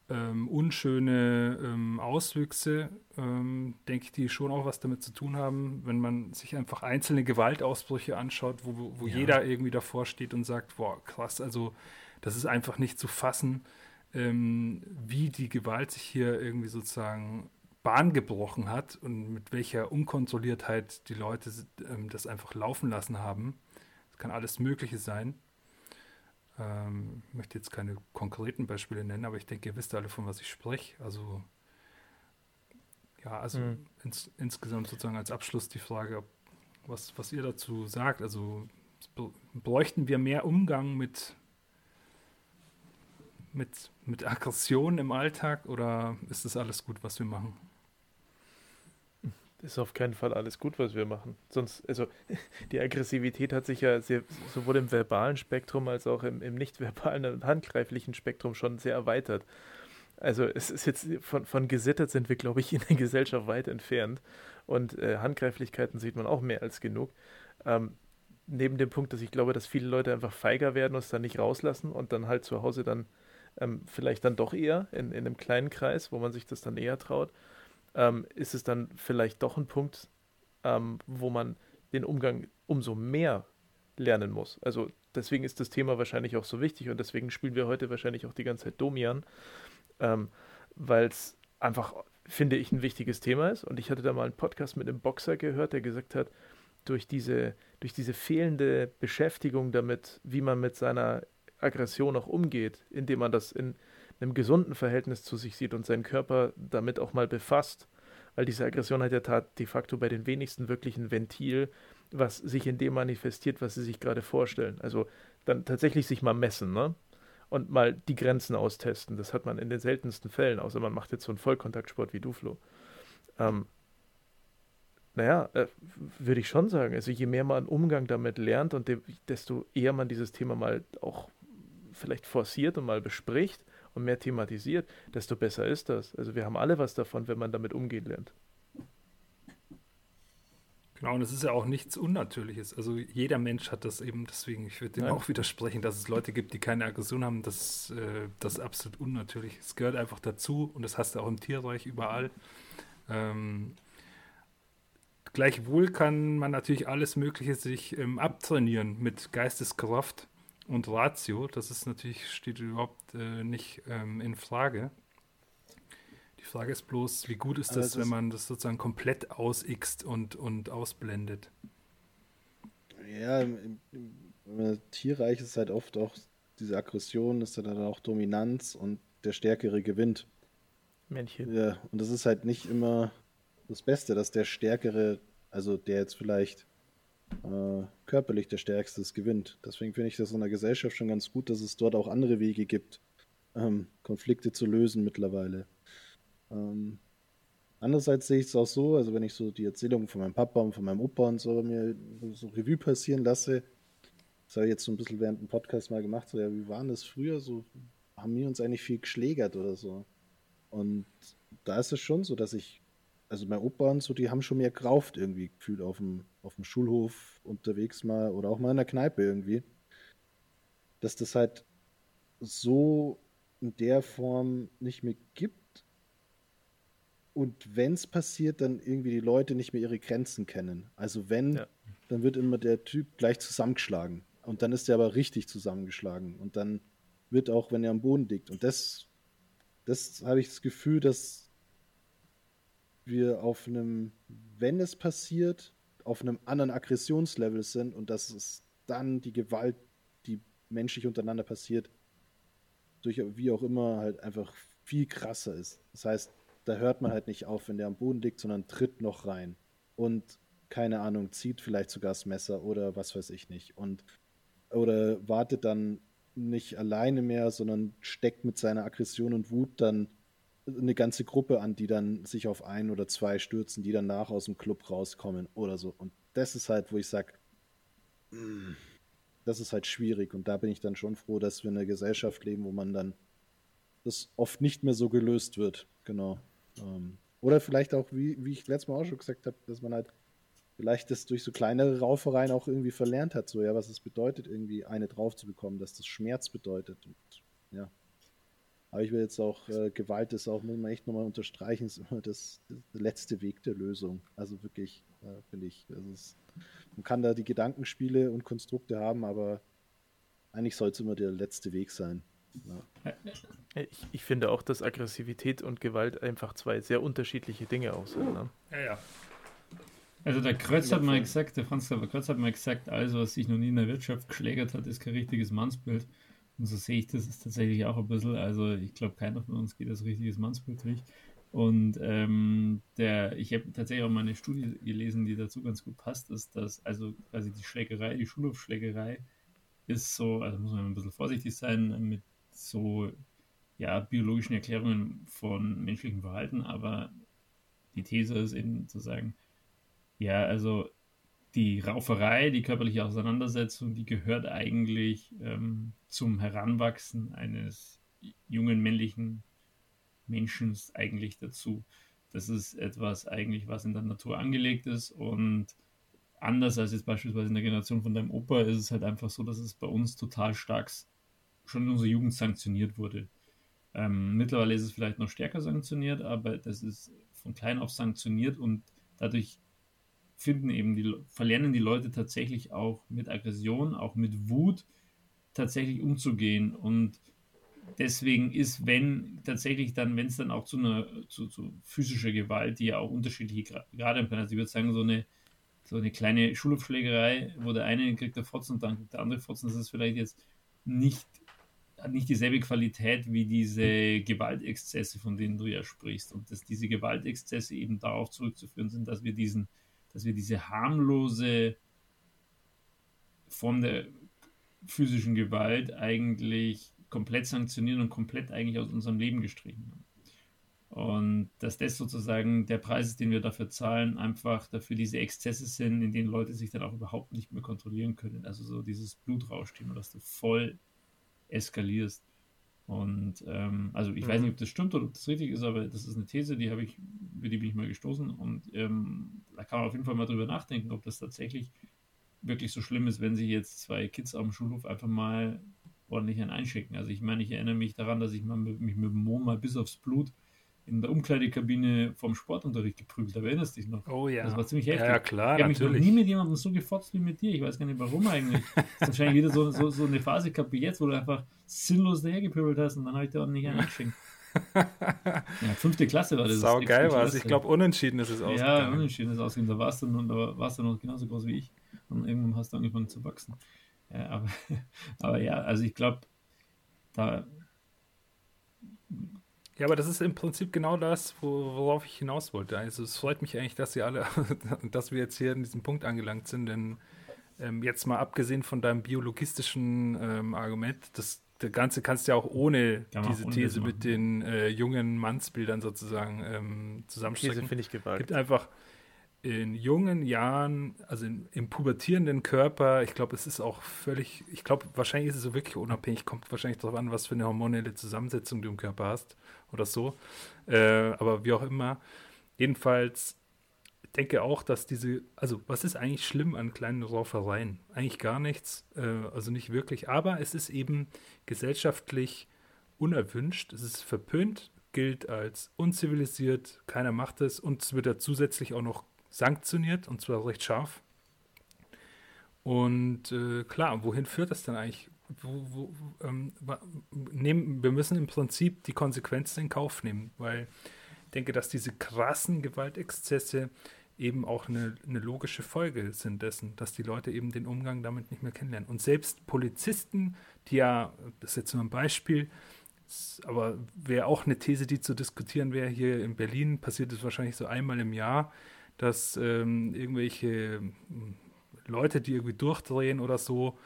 ähm, unschöne ähm, Auswüchse, ähm, denke ich, die schon auch was damit zu tun haben, wenn man sich einfach einzelne Gewaltausbrüche anschaut, wo, wo ja. jeder irgendwie davor steht und sagt, boah, krass, also das ist einfach nicht zu fassen, ähm, wie die Gewalt sich hier irgendwie sozusagen Bahn gebrochen hat und mit welcher Unkontrolliertheit die Leute ähm, das einfach laufen lassen haben. Das kann alles Mögliche sein. Ähm, ich möchte jetzt keine konkreten Beispiele nennen, aber ich denke, ihr wisst alle, von was ich spreche. Also ja, also mhm. ins, insgesamt sozusagen als Abschluss die Frage, was, was ihr dazu sagt. Also bräuchten wir mehr Umgang mit, mit, mit Aggression im Alltag oder ist das alles gut, was wir machen? Ist auf keinen Fall alles gut, was wir machen. Sonst, also die Aggressivität hat sich ja sehr, sowohl im verbalen Spektrum als auch im, im nicht verbalen und handgreiflichen Spektrum schon sehr erweitert. Also es ist jetzt von, von gesittet sind wir, glaube ich, in der Gesellschaft weit entfernt. Und äh, Handgreiflichkeiten sieht man auch mehr als genug. Ähm, neben dem Punkt, dass ich glaube, dass viele Leute einfach feiger werden und es dann nicht rauslassen und dann halt zu Hause dann ähm, vielleicht dann doch eher in, in einem kleinen Kreis, wo man sich das dann eher traut ähm, ist es dann vielleicht doch ein Punkt, ähm, wo man den Umgang umso mehr lernen muss. Also deswegen ist das Thema wahrscheinlich auch so wichtig und deswegen spielen wir heute wahrscheinlich auch die ganze Zeit Domian, ähm, weil es einfach, finde ich, ein wichtiges Thema ist. Und ich hatte da mal einen Podcast mit einem Boxer gehört, der gesagt hat, durch diese, durch diese fehlende Beschäftigung damit, wie man mit seiner Aggression auch umgeht, indem man das in einem gesunden Verhältnis zu sich sieht und seinen Körper damit auch mal befasst. Weil diese Aggression hat ja de facto bei den wenigsten wirklich ein Ventil, was sich in dem manifestiert, was sie sich gerade vorstellen. Also dann tatsächlich sich mal messen, ne? Und mal die Grenzen austesten. Das hat man in den seltensten Fällen, außer man macht jetzt so einen Vollkontaktsport wie du, Flo. Ähm, naja, äh, würde ich schon sagen. Also je mehr man Umgang damit lernt und de desto eher man dieses Thema mal auch vielleicht forciert und mal bespricht, und mehr thematisiert, desto besser ist das. Also wir haben alle was davon, wenn man damit umgehen lernt. Genau, und es ist ja auch nichts Unnatürliches. Also jeder Mensch hat das eben, deswegen, ich würde dem auch widersprechen, dass es Leute gibt, die keine Aggression haben. Das, äh, das ist absolut unnatürlich. Es gehört einfach dazu und das hast du auch im Tierreich überall. Ähm, gleichwohl kann man natürlich alles Mögliche sich ähm, abtrainieren mit Geisteskraft und Ratio. Das ist natürlich, steht überhaupt äh, nicht ähm, in Frage. Die Frage ist bloß, wie gut ist das, das wenn man das sozusagen komplett ausixt und, und ausblendet? Ja, im, im, im Tierreich ist halt oft auch diese Aggression, ist dann auch Dominanz und der Stärkere gewinnt. Männchen. Ja, und das ist halt nicht immer das Beste, dass der Stärkere, also der jetzt vielleicht äh, körperlich der Stärkste gewinnt. Deswegen finde ich das in der Gesellschaft schon ganz gut, dass es dort auch andere Wege gibt, ähm, Konflikte zu lösen mittlerweile. Ähm, andererseits sehe ich es auch so, also wenn ich so die Erzählungen von meinem Papa und von meinem Opa und so mir so Revue passieren lasse, das habe ich jetzt so ein bisschen während dem Podcast mal gemacht, so ja, wie waren das früher? So haben wir uns eigentlich viel geschlägert oder so. Und da ist es schon so, dass ich also mein Opa und so, die haben schon mehr gerauft irgendwie gefühlt auf dem, auf dem Schulhof unterwegs mal oder auch mal in der Kneipe irgendwie. Dass das halt so in der Form nicht mehr gibt. Und wenn es passiert, dann irgendwie die Leute nicht mehr ihre Grenzen kennen. Also wenn, ja. dann wird immer der Typ gleich zusammengeschlagen. Und dann ist er aber richtig zusammengeschlagen. Und dann wird auch, wenn er am Boden liegt. Und das, das habe ich das Gefühl, dass wir auf einem, wenn es passiert, auf einem anderen Aggressionslevel sind und dass es dann die Gewalt, die menschlich untereinander passiert, durch wie auch immer halt einfach viel krasser ist. Das heißt, da hört man halt nicht auf, wenn der am Boden liegt, sondern tritt noch rein und keine Ahnung, zieht vielleicht sogar das Messer oder was weiß ich nicht und oder wartet dann nicht alleine mehr, sondern steckt mit seiner Aggression und Wut dann eine ganze Gruppe an, die dann sich auf ein oder zwei stürzen, die danach aus dem Club rauskommen oder so. Und das ist halt, wo ich sage, mm, das ist halt schwierig. Und da bin ich dann schon froh, dass wir in einer Gesellschaft leben, wo man dann das oft nicht mehr so gelöst wird. Genau. Ähm, oder vielleicht auch, wie, wie ich letztes Mal auch schon gesagt habe, dass man halt vielleicht das durch so kleinere Raufereien auch irgendwie verlernt hat, so ja, was es bedeutet, irgendwie eine drauf zu bekommen, dass das Schmerz bedeutet. Und ja, aber ich will jetzt auch, äh, Gewalt ist auch, muss man echt nochmal unterstreichen, ist immer das, das letzte Weg der Lösung. Also wirklich, äh, finde ich, ist, man kann da die Gedankenspiele und Konstrukte haben, aber eigentlich soll es immer der letzte Weg sein. Ja. Ich, ich, finde auch, dass Aggressivität und Gewalt einfach zwei sehr unterschiedliche Dinge aussehen. Ne? Ja, ja. Also der Kreuz hat mal gesagt, der Franz Kreuz hat mal gesagt, alles, was sich noch nie in der Wirtschaft geschlägert hat, ist kein richtiges Mannsbild. Und so sehe ich das tatsächlich auch ein bisschen. Also ich glaube, keiner von uns geht als richtiges Mannsbild durch. Und ähm, der, ich habe tatsächlich auch mal eine Studie gelesen, die dazu ganz gut passt, ist, dass also quasi die Schlägerei, die Schulhofschlägerei ist so, also muss man ein bisschen vorsichtig sein mit so ja, biologischen Erklärungen von menschlichem Verhalten, aber die These ist eben zu sagen, ja, also die Rauferei, die körperliche Auseinandersetzung, die gehört eigentlich ähm, zum Heranwachsen eines jungen männlichen Menschen eigentlich dazu. Das ist etwas eigentlich, was in der Natur angelegt ist und anders als jetzt beispielsweise in der Generation von deinem Opa ist es halt einfach so, dass es bei uns total stark schon in unserer Jugend sanktioniert wurde. Ähm, mittlerweile ist es vielleicht noch stärker sanktioniert, aber das ist von klein auf sanktioniert und dadurch finden eben die, verlernen die Leute tatsächlich auch mit Aggression, auch mit Wut tatsächlich umzugehen. Und deswegen ist, wenn tatsächlich dann, wenn es dann auch zu einer zu, zu physischer Gewalt, die ja auch unterschiedliche Grade haben also ich würde sagen, so eine, so eine kleine Schulabschlägerei, wo der eine kriegt der Fotzen und dann kriegt der andere Fotzen, das ist vielleicht jetzt nicht, hat nicht dieselbe Qualität wie diese Gewaltexzesse, von denen du ja sprichst. Und dass diese Gewaltexzesse eben darauf zurückzuführen sind, dass wir diesen dass wir diese harmlose Form der physischen Gewalt eigentlich komplett sanktionieren und komplett eigentlich aus unserem Leben gestrichen haben. Und dass das sozusagen der Preis ist, den wir dafür zahlen, einfach dafür diese Exzesse sind, in denen Leute sich dann auch überhaupt nicht mehr kontrollieren können. Also so dieses Blutrauschthema, dass du voll eskalierst. Und ähm, also ich mhm. weiß nicht, ob das stimmt oder ob das richtig ist, aber das ist eine These, die habe ich, über die bin ich mal gestoßen. Und ähm, da kann man auf jeden Fall mal drüber nachdenken, ob das tatsächlich wirklich so schlimm ist, wenn sich jetzt zwei Kids am Schulhof einfach mal ordentlich einen einschicken. Also ich meine, ich erinnere mich daran, dass ich mal mit, mich mit dem Mo mal bis aufs Blut in der Umkleidekabine vom Sportunterricht geprügelt. Da erinnerst du dich noch? Oh ja. Das war ziemlich heftig. Ja, klar, ich habe mich noch nie mit jemandem so gefotzt wie mit dir. Ich weiß gar nicht warum eigentlich. Das ist wahrscheinlich wieder so, so, so eine Phase gehabt wie jetzt, wo du einfach sinnlos dahergepöbelt hast und dann habe ich auch nicht einen eingeschenkt. ja, fünfte Klasse war das. Sau geil war es. Ich glaube, unentschieden ist es ausgegangen. Ja, unentschieden ist es ausgegangen. Da warst du, noch, da warst du noch genauso groß wie ich. Und irgendwann hast du angefangen zu wachsen. Ja, aber, aber ja, also ich glaube, da ja, aber das ist im Prinzip genau das, worauf ich hinaus wollte. Also es freut mich eigentlich, dass Sie alle, dass wir jetzt hier in diesem Punkt angelangt sind, denn ähm, jetzt mal abgesehen von deinem biologistischen ähm, Argument, das, das Ganze kannst du ja auch ohne ja, diese These mit den äh, jungen Mannsbildern sozusagen ähm, zusammenstecken. These finde ich gewalt. Es gibt einfach in jungen Jahren, also in, im pubertierenden Körper, ich glaube, es ist auch völlig, ich glaube, wahrscheinlich ist es so wirklich unabhängig, kommt wahrscheinlich darauf an, was für eine hormonelle Zusammensetzung du im Körper hast oder so. Äh, aber wie auch immer. Jedenfalls denke auch, dass diese, also was ist eigentlich schlimm an kleinen Raufereien? Eigentlich gar nichts, äh, also nicht wirklich, aber es ist eben gesellschaftlich unerwünscht, es ist verpönt, gilt als unzivilisiert, keiner macht es und es wird ja zusätzlich auch noch sanktioniert und zwar recht scharf. Und äh, klar, wohin führt das denn eigentlich? Wo, wo, ähm, nehmen, wir müssen im Prinzip die Konsequenzen in Kauf nehmen, weil ich denke, dass diese krassen Gewaltexzesse eben auch eine, eine, logische Folge sind dessen, dass die Leute eben den Umgang damit nicht mehr kennenlernen. Und selbst Polizisten, die ja, das ist jetzt nur ein Beispiel, aber wäre auch eine These, die zu diskutieren wäre, hier in Berlin passiert es wahrscheinlich so einmal im Jahr, dass ähm, irgendwelche hm, Leute, die irgendwie durchdrehen oder so,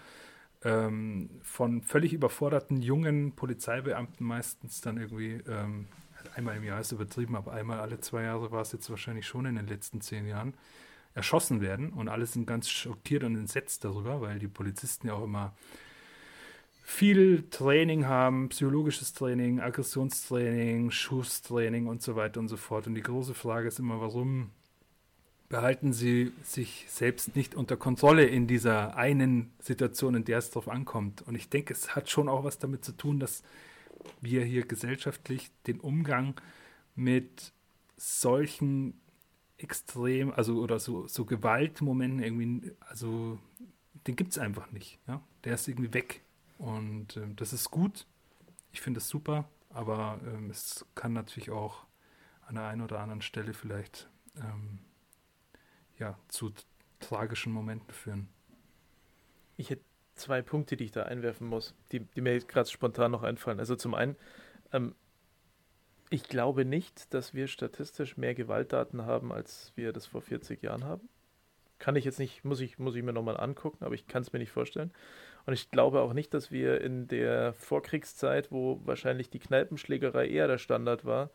ähm, von völlig überforderten jungen Polizeibeamten meistens dann irgendwie, ähm, einmal im Jahr ist übertrieben, aber einmal alle zwei Jahre war es jetzt wahrscheinlich schon in den letzten zehn Jahren, erschossen werden und alle sind ganz schockiert und entsetzt darüber, weil die Polizisten ja auch immer viel Training haben, psychologisches Training, Aggressionstraining, Schusstraining und so weiter und so fort. Und die große Frage ist immer, warum behalten sie sich selbst nicht unter Kontrolle in dieser einen Situation, in der es drauf ankommt. Und ich denke, es hat schon auch was damit zu tun, dass wir hier gesellschaftlich den Umgang mit solchen extrem, also oder so, so Gewaltmomenten irgendwie, also den gibt es einfach nicht. Ja? Der ist irgendwie weg. Und äh, das ist gut. Ich finde es super, aber ähm, es kann natürlich auch an der einen oder anderen Stelle vielleicht ähm, ja, zu tragischen Momenten führen. Ich hätte zwei Punkte, die ich da einwerfen muss, die, die mir gerade spontan noch einfallen. Also zum einen, ähm, ich glaube nicht, dass wir statistisch mehr Gewaltdaten haben, als wir das vor 40 Jahren haben. Kann ich jetzt nicht, muss ich, muss ich mir nochmal angucken, aber ich kann es mir nicht vorstellen. Und ich glaube auch nicht, dass wir in der Vorkriegszeit, wo wahrscheinlich die Kneipenschlägerei eher der Standard war,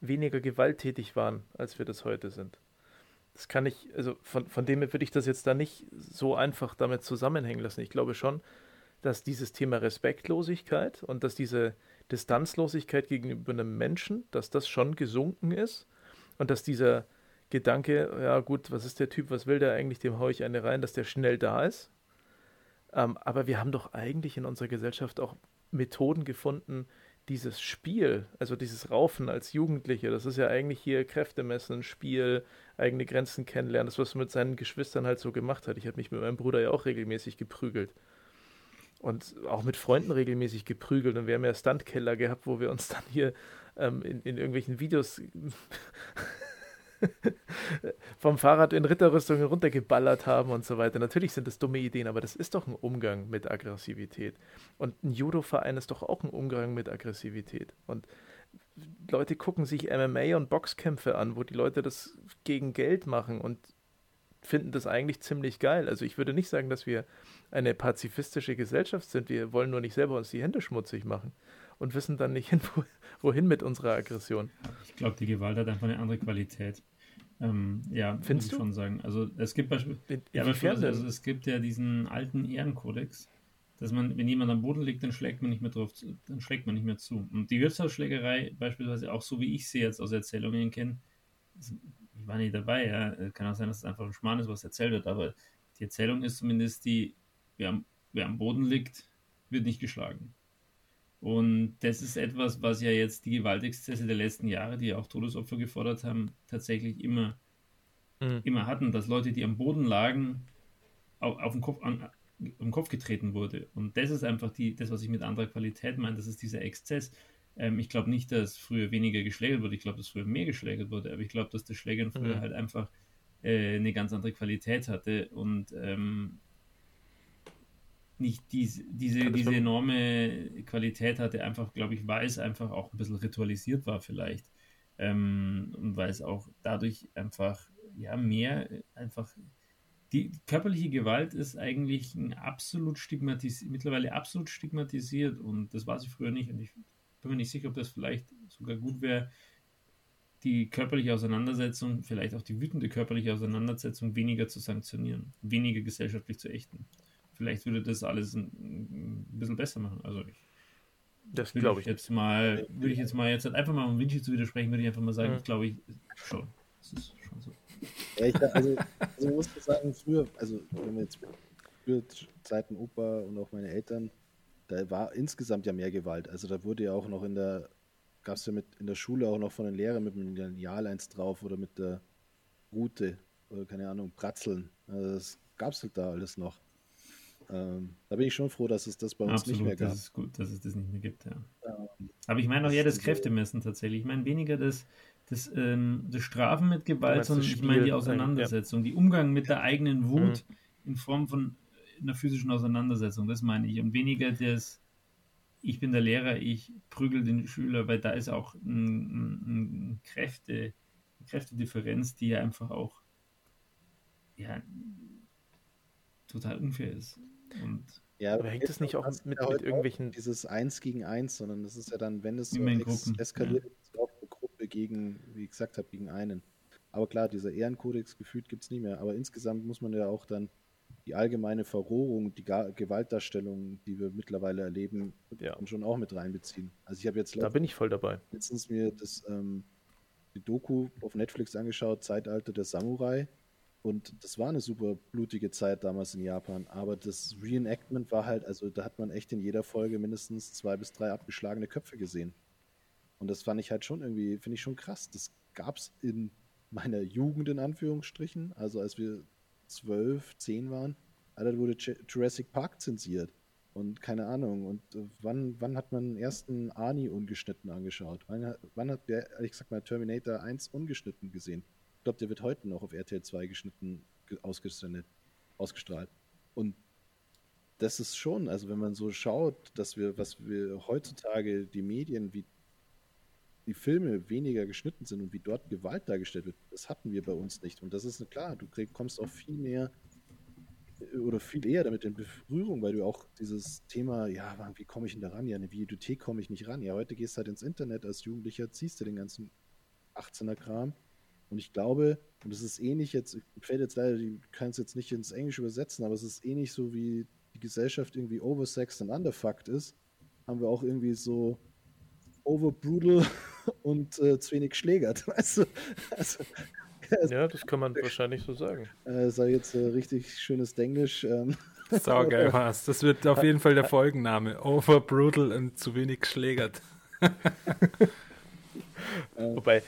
weniger gewalttätig waren, als wir das heute sind. Das kann ich, also von, von dem her würde ich das jetzt da nicht so einfach damit zusammenhängen lassen. Ich glaube schon, dass dieses Thema Respektlosigkeit und dass diese Distanzlosigkeit gegenüber einem Menschen, dass das schon gesunken ist und dass dieser Gedanke, ja gut, was ist der Typ, was will der eigentlich, dem haue ich eine rein, dass der schnell da ist. Ähm, aber wir haben doch eigentlich in unserer Gesellschaft auch Methoden gefunden, dieses Spiel, also dieses Raufen als Jugendliche, das ist ja eigentlich hier Kräfte messen, Spiel, eigene Grenzen kennenlernen, das, was man mit seinen Geschwistern halt so gemacht hat. Ich habe mich mit meinem Bruder ja auch regelmäßig geprügelt. Und auch mit Freunden regelmäßig geprügelt. Und wir haben ja Stuntkeller gehabt, wo wir uns dann hier ähm, in, in irgendwelchen Videos vom Fahrrad in Ritterrüstungen runtergeballert haben und so weiter. Natürlich sind das dumme Ideen, aber das ist doch ein Umgang mit Aggressivität. Und ein Judo-Verein ist doch auch ein Umgang mit Aggressivität. Und Leute gucken sich MMA und Boxkämpfe an, wo die Leute das gegen Geld machen und finden das eigentlich ziemlich geil. Also ich würde nicht sagen, dass wir eine pazifistische Gesellschaft sind. Wir wollen nur nicht selber uns die Hände schmutzig machen und wissen dann nicht, hin, wohin mit unserer Aggression. Ich glaube, die Gewalt hat einfach eine andere Qualität. Ähm, ja, Findest du? schon sagen. Also es gibt beispielsweise, ja, also es gibt ja diesen alten Ehrenkodex, dass man, wenn jemand am Boden liegt, dann schlägt man nicht mehr drauf, dann schlägt man nicht mehr zu. Und die Wirtshausschlägerei beispielsweise auch so wie ich sie jetzt aus Erzählungen kenne, ich war nicht dabei, ja, kann auch sein, dass es einfach ein Schmarrn ist, was erzählt wird, aber die Erzählung ist zumindest die, wer am, wer am Boden liegt, wird nicht geschlagen. Und das ist etwas, was ja jetzt die Gewaltexzesse der letzten Jahre, die ja auch Todesopfer gefordert haben, tatsächlich immer, mhm. immer hatten, dass Leute, die am Boden lagen, auf, auf den Kopf, an, am Kopf getreten wurde. Und das ist einfach die, das, was ich mit anderer Qualität meine, das ist dieser Exzess. Ähm, ich glaube nicht, dass früher weniger geschlägert wurde, ich glaube, dass früher mehr geschlägert wurde, aber ich glaube, dass das Schlägern früher mhm. halt einfach äh, eine ganz andere Qualität hatte und ähm, nicht dies, diese, diese enorme Qualität hatte, einfach, glaube ich, weil es einfach auch ein bisschen ritualisiert war vielleicht. Ähm, und weil es auch dadurch einfach, ja, mehr einfach die körperliche Gewalt ist eigentlich ein absolut stigmatisiert, mittlerweile absolut stigmatisiert und das war sie früher nicht. Und ich bin mir nicht sicher, ob das vielleicht sogar gut wäre, die körperliche Auseinandersetzung, vielleicht auch die wütende körperliche Auseinandersetzung weniger zu sanktionieren, weniger gesellschaftlich zu ächten vielleicht würde das alles ein, ein bisschen besser machen. Also ich, das glaube ich. Jetzt mal, würde ich jetzt mal jetzt einfach mal um Vinci zu widersprechen, würde ich einfach mal sagen, mhm. ich glaube ich schon. Das ist schon so. Ja, ich, also, also muss ich sagen, früher, also wenn wir jetzt früher Zeiten Opa und auch meine Eltern, da war insgesamt ja mehr Gewalt. Also da wurde ja auch noch in der, gab es ja mit in der Schule auch noch von den Lehrern mit einem Lineal eins drauf oder mit der Route oder keine Ahnung, Pratzeln. Also das gab es halt da alles noch. Ähm, da bin ich schon froh, dass es das bei uns Absolut, nicht mehr gab. Das ist gut, dass es das nicht mehr gibt, ja. Ähm, Aber ich meine auch eher das Kräftemessen tatsächlich. Ich meine weniger das, das, ähm, das Strafen mit Gewalt, sondern ich meine die Auseinandersetzung, ja. die Umgang mit der eigenen Wut mhm. in Form von einer physischen Auseinandersetzung, das meine ich. Und weniger das, ich bin der Lehrer, ich prügel den Schüler, weil da ist auch ein, ein Kräfte, eine Kräftedifferenz, die ja einfach auch ja, total unfair ist. Und ja, aber hängt es nicht auch mit, ja mit irgendwelchen. Dieses Eins gegen Eins, sondern das ist ja dann, wenn es so ex eskaliert, ja. ist auch eine Gruppe gegen, wie ich gesagt habe, gegen einen. Aber klar, dieser Ehrenkodex gefühlt gibt es nicht mehr. Aber insgesamt muss man ja auch dann die allgemeine Verrohung, die Ga Gewaltdarstellung, die wir mittlerweile erleben, ja. schon auch mit reinbeziehen. Also ich habe jetzt da bin ich voll dabei. Letztens mir das ähm, die Doku auf Netflix angeschaut, Zeitalter der Samurai. Und das war eine super blutige Zeit damals in Japan. Aber das Reenactment war halt, also da hat man echt in jeder Folge mindestens zwei bis drei abgeschlagene Köpfe gesehen. Und das fand ich halt schon irgendwie, finde ich schon krass. Das gab es in meiner Jugend in Anführungsstrichen, also als wir zwölf, zehn waren, Alter, wurde Jurassic Park zensiert. Und keine Ahnung. Und äh, wann, wann hat man den ersten Arnie ungeschnitten angeschaut? Wann, wann hat der, ehrlich gesagt, mal Terminator 1 ungeschnitten gesehen? Glaube, der wird heute noch auf RTL 2 geschnitten, ausgestrahlt. Und das ist schon, also wenn man so schaut, dass wir, was wir heutzutage die Medien, wie die Filme weniger geschnitten sind und wie dort Gewalt dargestellt wird, das hatten wir bei uns nicht. Und das ist klar, du kommst auch viel mehr äh, oder viel eher damit in Berührung, weil du auch dieses Thema, ja, wie komme ich denn da ran? Ja, eine Videothek komme ich nicht ran. Ja, heute gehst du halt ins Internet als Jugendlicher, ziehst du den ganzen 18er Kram. Und ich glaube, und das ist ähnlich jetzt, fällt jetzt leider, du kannst jetzt nicht ins Englische übersetzen, aber es ist ähnlich so wie die Gesellschaft irgendwie oversexed und underfucked ist, haben wir auch irgendwie so overbrutal und äh, zu wenig schlägert. Weißt du? also, also, ja, das kann man wahrscheinlich so sagen. Äh, sei jetzt äh, richtig schönes Denglisch. Ähm. Saugeil was. Das wird auf jeden Fall der Folgenname. Overbrutal und zu wenig geschlägert. Wobei,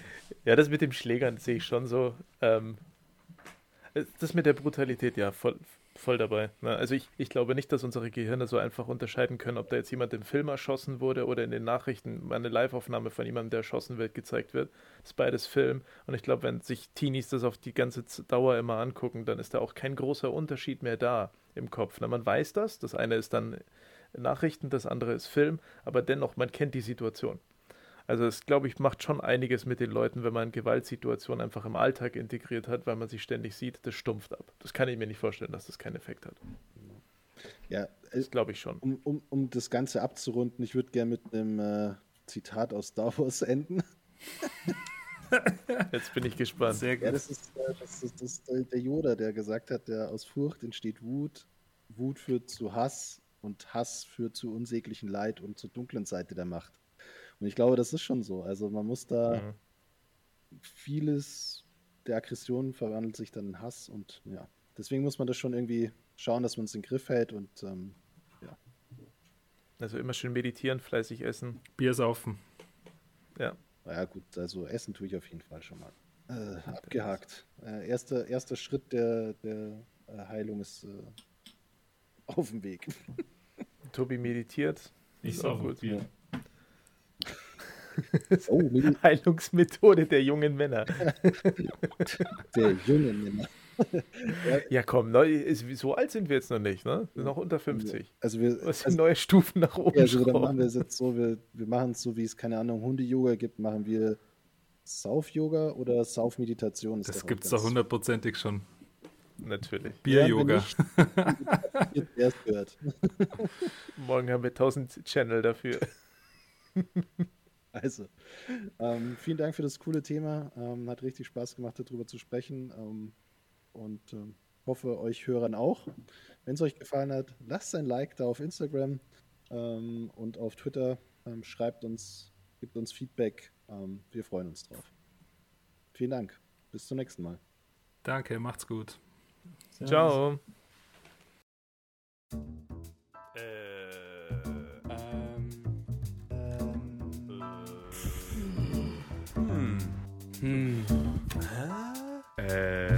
ja, das mit dem Schlägern sehe ich schon so. Ähm, das mit der Brutalität, ja, voll, voll dabei. Ne? Also ich, ich glaube nicht, dass unsere Gehirne so einfach unterscheiden können, ob da jetzt jemand im Film erschossen wurde oder in den Nachrichten eine Liveaufnahme von jemandem, der erschossen wird, gezeigt wird. Das ist beides Film. Und ich glaube, wenn sich Teenies das auf die ganze Dauer immer angucken, dann ist da auch kein großer Unterschied mehr da im Kopf. Ne? Man weiß das. Das eine ist dann Nachrichten, das andere ist Film, aber dennoch, man kennt die Situation. Also es, glaube ich, macht schon einiges mit den Leuten, wenn man Gewaltsituationen einfach im Alltag integriert hat, weil man sie ständig sieht, das stumpft ab. Das kann ich mir nicht vorstellen, dass das keinen Effekt hat. Ja, das glaube ich schon. Um, um, um das Ganze abzurunden, ich würde gerne mit einem äh, Zitat aus Star Wars enden. Jetzt bin ich gespannt. Sehr gut. Ja, das ist, äh, das ist, das ist der Yoda, der gesagt hat, der aus Furcht entsteht Wut, Wut führt zu Hass und Hass führt zu unsäglichen Leid und zur dunklen Seite der Macht. Und ich glaube, das ist schon so. Also man muss da mhm. vieles der Aggression verwandelt sich dann in Hass und ja. Deswegen muss man das schon irgendwie schauen, dass man es in den Griff hält und ähm, ja. Also immer schön meditieren, fleißig essen. Bier saufen. Ja. Ja gut, also essen tue ich auf jeden Fall schon mal. Äh, abgehakt. Äh, erster, erster Schritt der, der äh, Heilung ist äh, auf dem Weg. Tobi meditiert. Ich auch gut. Bier. Oh, Heilungsmethode der jungen Männer. der jungen Männer. ja, komm, so alt sind wir jetzt noch nicht, ne? Wir sind noch unter 50. Also wir, Was sind also, neue Stufen nach oben? Ja, also dann machen wir es jetzt so, wir, wir machen es so, wie es, keine Ahnung, Hunde-Yoga gibt, machen wir Sauf-Yoga oder Sauf-Meditation. Das gibt es doch hundertprozentig schon. Natürlich. Bier-Yoga. Morgen haben wir 1000 Channel dafür. Also, ähm, vielen Dank für das coole Thema. Ähm, hat richtig Spaß gemacht, darüber zu sprechen. Ähm, und ähm, hoffe, euch Hörern auch. Wenn es euch gefallen hat, lasst ein Like da auf Instagram ähm, und auf Twitter. Ähm, schreibt uns, gibt uns Feedback. wir freuen uns drauf. Vielen Dank. Bis zum nächsten Mal. Danke, macht's gut. Servus. Ciao. Hm. Hä? Äh. Äh.